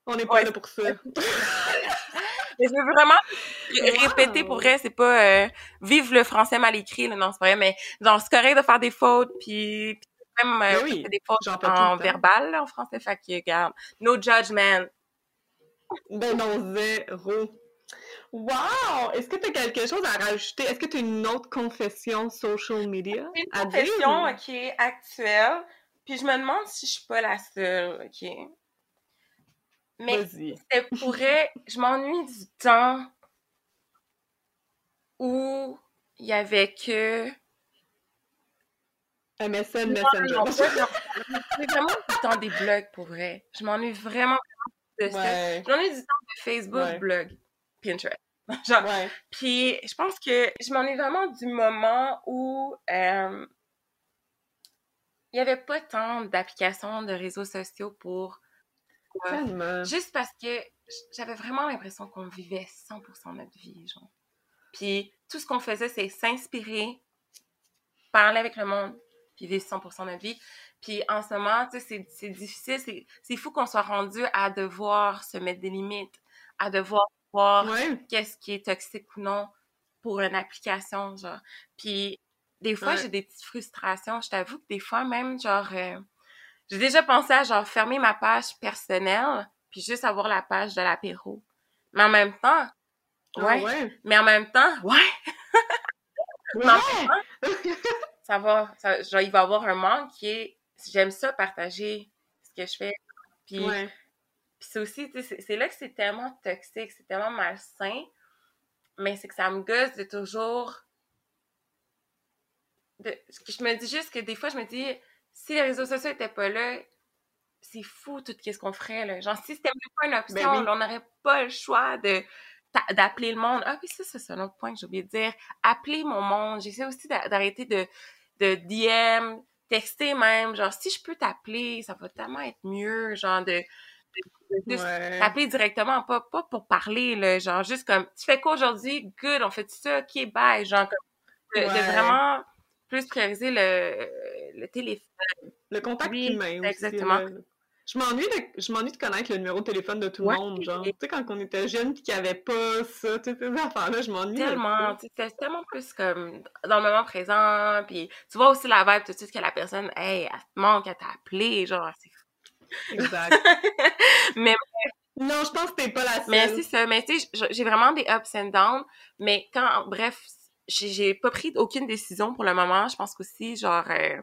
S1: On n'est pas là pour ça.
S2: mais je veux vraiment répéter pour vrai, c'est pas euh, vivre le français mal écrit, là, non, c'est vrai, mais genre, c'est correct de faire des fautes, puis, même euh, ben des fautes en verbal, en français, fait que, regarde, no judgment.
S1: Ben non, zéro. Wow! Est-ce que tu as quelque chose à rajouter? Est-ce que tu as une autre confession social media?
S2: Une confession, qui est actuelle, puis je me demande si je suis pas la seule, ok? Mais c'est pourrait, je m'ennuie du temps où il y avait que
S1: MSN, Messenger.
S2: C'est vraiment du temps des blogs pour vrai. Je m'ennuie vraiment de ça. Je m'ennuie du temps de Facebook, blog, Pinterest. Genre, Puis je pense que je m'ennuie vraiment du moment où euh, il n'y avait pas tant d'applications de réseaux sociaux pour Juste parce que j'avais vraiment l'impression qu'on vivait 100% notre vie, genre. Puis tout ce qu'on faisait, c'est s'inspirer, parler avec le monde, puis vivre 100% notre vie. Puis en ce moment, tu sais, c'est difficile, c'est fou qu'on soit rendu à devoir se mettre des limites, à devoir voir qu'est-ce qui est toxique ou non pour une application, genre. Puis des fois, j'ai des petites frustrations. Je t'avoue que des fois, même, genre... Euh, j'ai déjà pensé à genre fermer ma page personnelle puis juste avoir la page de l'apéro. Mais en même temps, ah ouais. Mais en même temps, ouais. ça va, ça, genre, il va y avoir un manque qui est, j'aime ça partager ce que je fais. Puis, puis c'est aussi, c'est là que c'est tellement toxique, c'est tellement malsain, mais c'est que ça me gosse de toujours. De, je me dis juste que des fois, je me dis, si les réseaux sociaux étaient pas là, c'est fou tout ce qu'on ferait, là. Genre, si c'était même pas une ben option, on n'aurait pas le choix de d'appeler le monde. Ah oui, ça, c'est un autre point que j'ai oublié de dire. Appeler mon monde. J'essaie aussi d'arrêter de, de DM, texter même. Genre, si je peux t'appeler, ça va tellement être mieux. Genre, de, t'appeler directement, pas, pas pour parler, là. Genre, juste comme, tu fais quoi aujourd'hui? Good, on fait ça, ok, bye. Genre, de vraiment plus prioriser le, le téléphone.
S1: Le contact humain aussi. Exactement. Je m'ennuie de, je m'ennuie de connaître le numéro de téléphone de tout le monde, genre. Tu sais, quand on était jeune pis qu'il n'y avait pas ça, tu sais, ces affaires-là, je m'ennuie.
S2: Tellement, tu sais, tellement plus comme dans le moment présent, puis tu vois aussi la vibe tout de suite que la personne, hey, elle te manque, elle t'a appelé, genre, c'est
S1: Exact. mais non, je pense que t'es pas la seule.
S2: Mais c'est ça, mais tu sais, j'ai vraiment des ups and downs, mais quand, bref, j'ai pas pris aucune décision pour le moment. Je pense qu'aussi, genre, euh,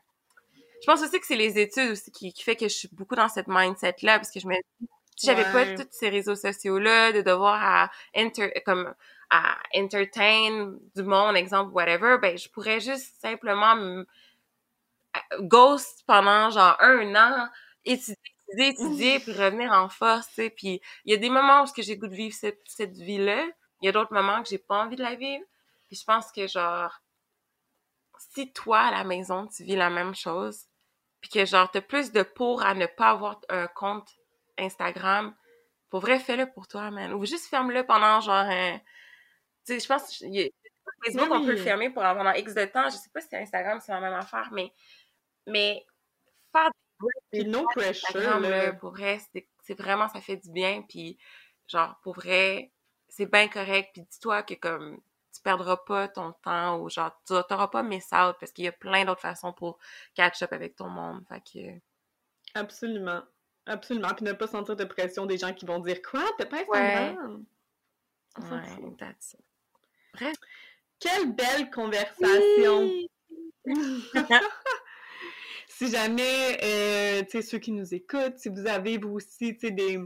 S2: je pense aussi que c'est les études aussi qui, qui fait que je suis beaucoup dans cette mindset-là, parce que je me si j'avais pas tous ces réseaux sociaux-là, de devoir à comme, à entertain du monde, exemple, whatever, ben, je pourrais juste simplement ghost pendant, genre, un an, étudier, étudier, étudier, puis revenir en force, tu sais. Puis il y a des moments où j'ai goût de vivre cette, cette vie-là. Il y a d'autres moments que j'ai pas envie de la vivre. Puis je pense que, genre, si toi, à la maison, tu vis la même chose, puis que, genre, t'as plus de pour à ne pas avoir un compte Instagram, pour vrai, fais-le pour toi, man. Ou juste ferme-le pendant, genre, un... Tu sais, je pense y a Facebook, on peut le fermer pour pendant X de temps. Je sais pas si Instagram, c'est la même affaire, mais, mais faire
S1: Et no pressure,
S2: là, pour vrai, c'est vraiment, ça fait du bien. Puis, genre, pour vrai, c'est bien correct. Puis dis-toi que, comme, tu perdras pas ton temps ou, genre, tu t'auras pas miss out parce qu'il y a plein d'autres façons pour catch up avec ton monde. Fait que,
S1: Absolument. Absolument. Puis ne pas sentir de pression des gens qui vont dire Quoi? T'as pas
S2: Ouais.
S1: Instagram?
S2: Ouais, that's it.
S1: Quelle belle conversation!
S2: Oui.
S1: si jamais, euh, tu sais, ceux qui nous écoutent, si vous avez vous aussi, tu sais, des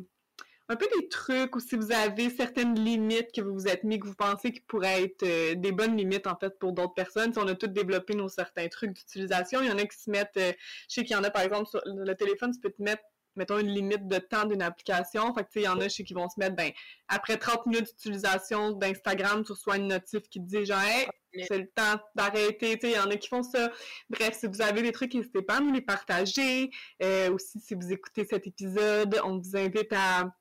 S1: un peu des trucs ou si vous avez certaines limites que vous vous êtes mis, que vous pensez qui pourraient être euh, des bonnes limites, en fait, pour d'autres personnes. Si on a tous développé nos certains trucs d'utilisation, il y en a qui se mettent, euh, je sais qu'il y en a, par exemple, sur le téléphone, tu peux te mettre mettons une limite de temps d'une application. Fait que, tu sais, il y en a, sais, qui vont se mettre, ben, après 30 minutes d'utilisation d'Instagram, tu reçois une notif qui te dit, genre, hey, c'est le temps d'arrêter. Tu sais, il y en a qui font ça. Bref, si vous avez des trucs, n'hésitez pas à nous les partager. Euh, aussi, si vous écoutez cet épisode, on vous invite à,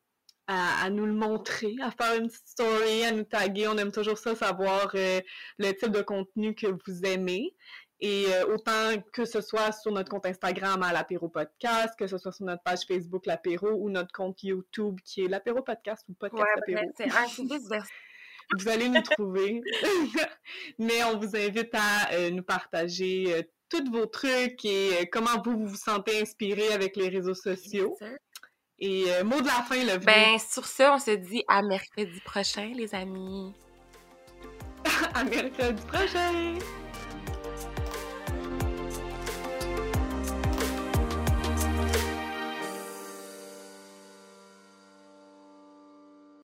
S1: à, à nous le montrer, à faire une petite story, à nous taguer. On aime toujours ça, savoir euh, le type de contenu que vous aimez. Et euh, autant que ce soit sur notre compte Instagram à l'apéro podcast, que ce soit sur notre page Facebook l'apéro ou notre compte YouTube qui est l'apéro podcast ou podcast
S2: Ouais,
S1: apéro.
S2: c'est un.
S1: Vous allez nous trouver. Mais on vous invite à euh, nous partager euh, tous vos trucs et comment vous, vous vous sentez inspiré avec les réseaux sociaux. Et mot de la fin, le
S2: Ben, sur ce, on se dit à mercredi prochain, les amis.
S1: à mercredi prochain!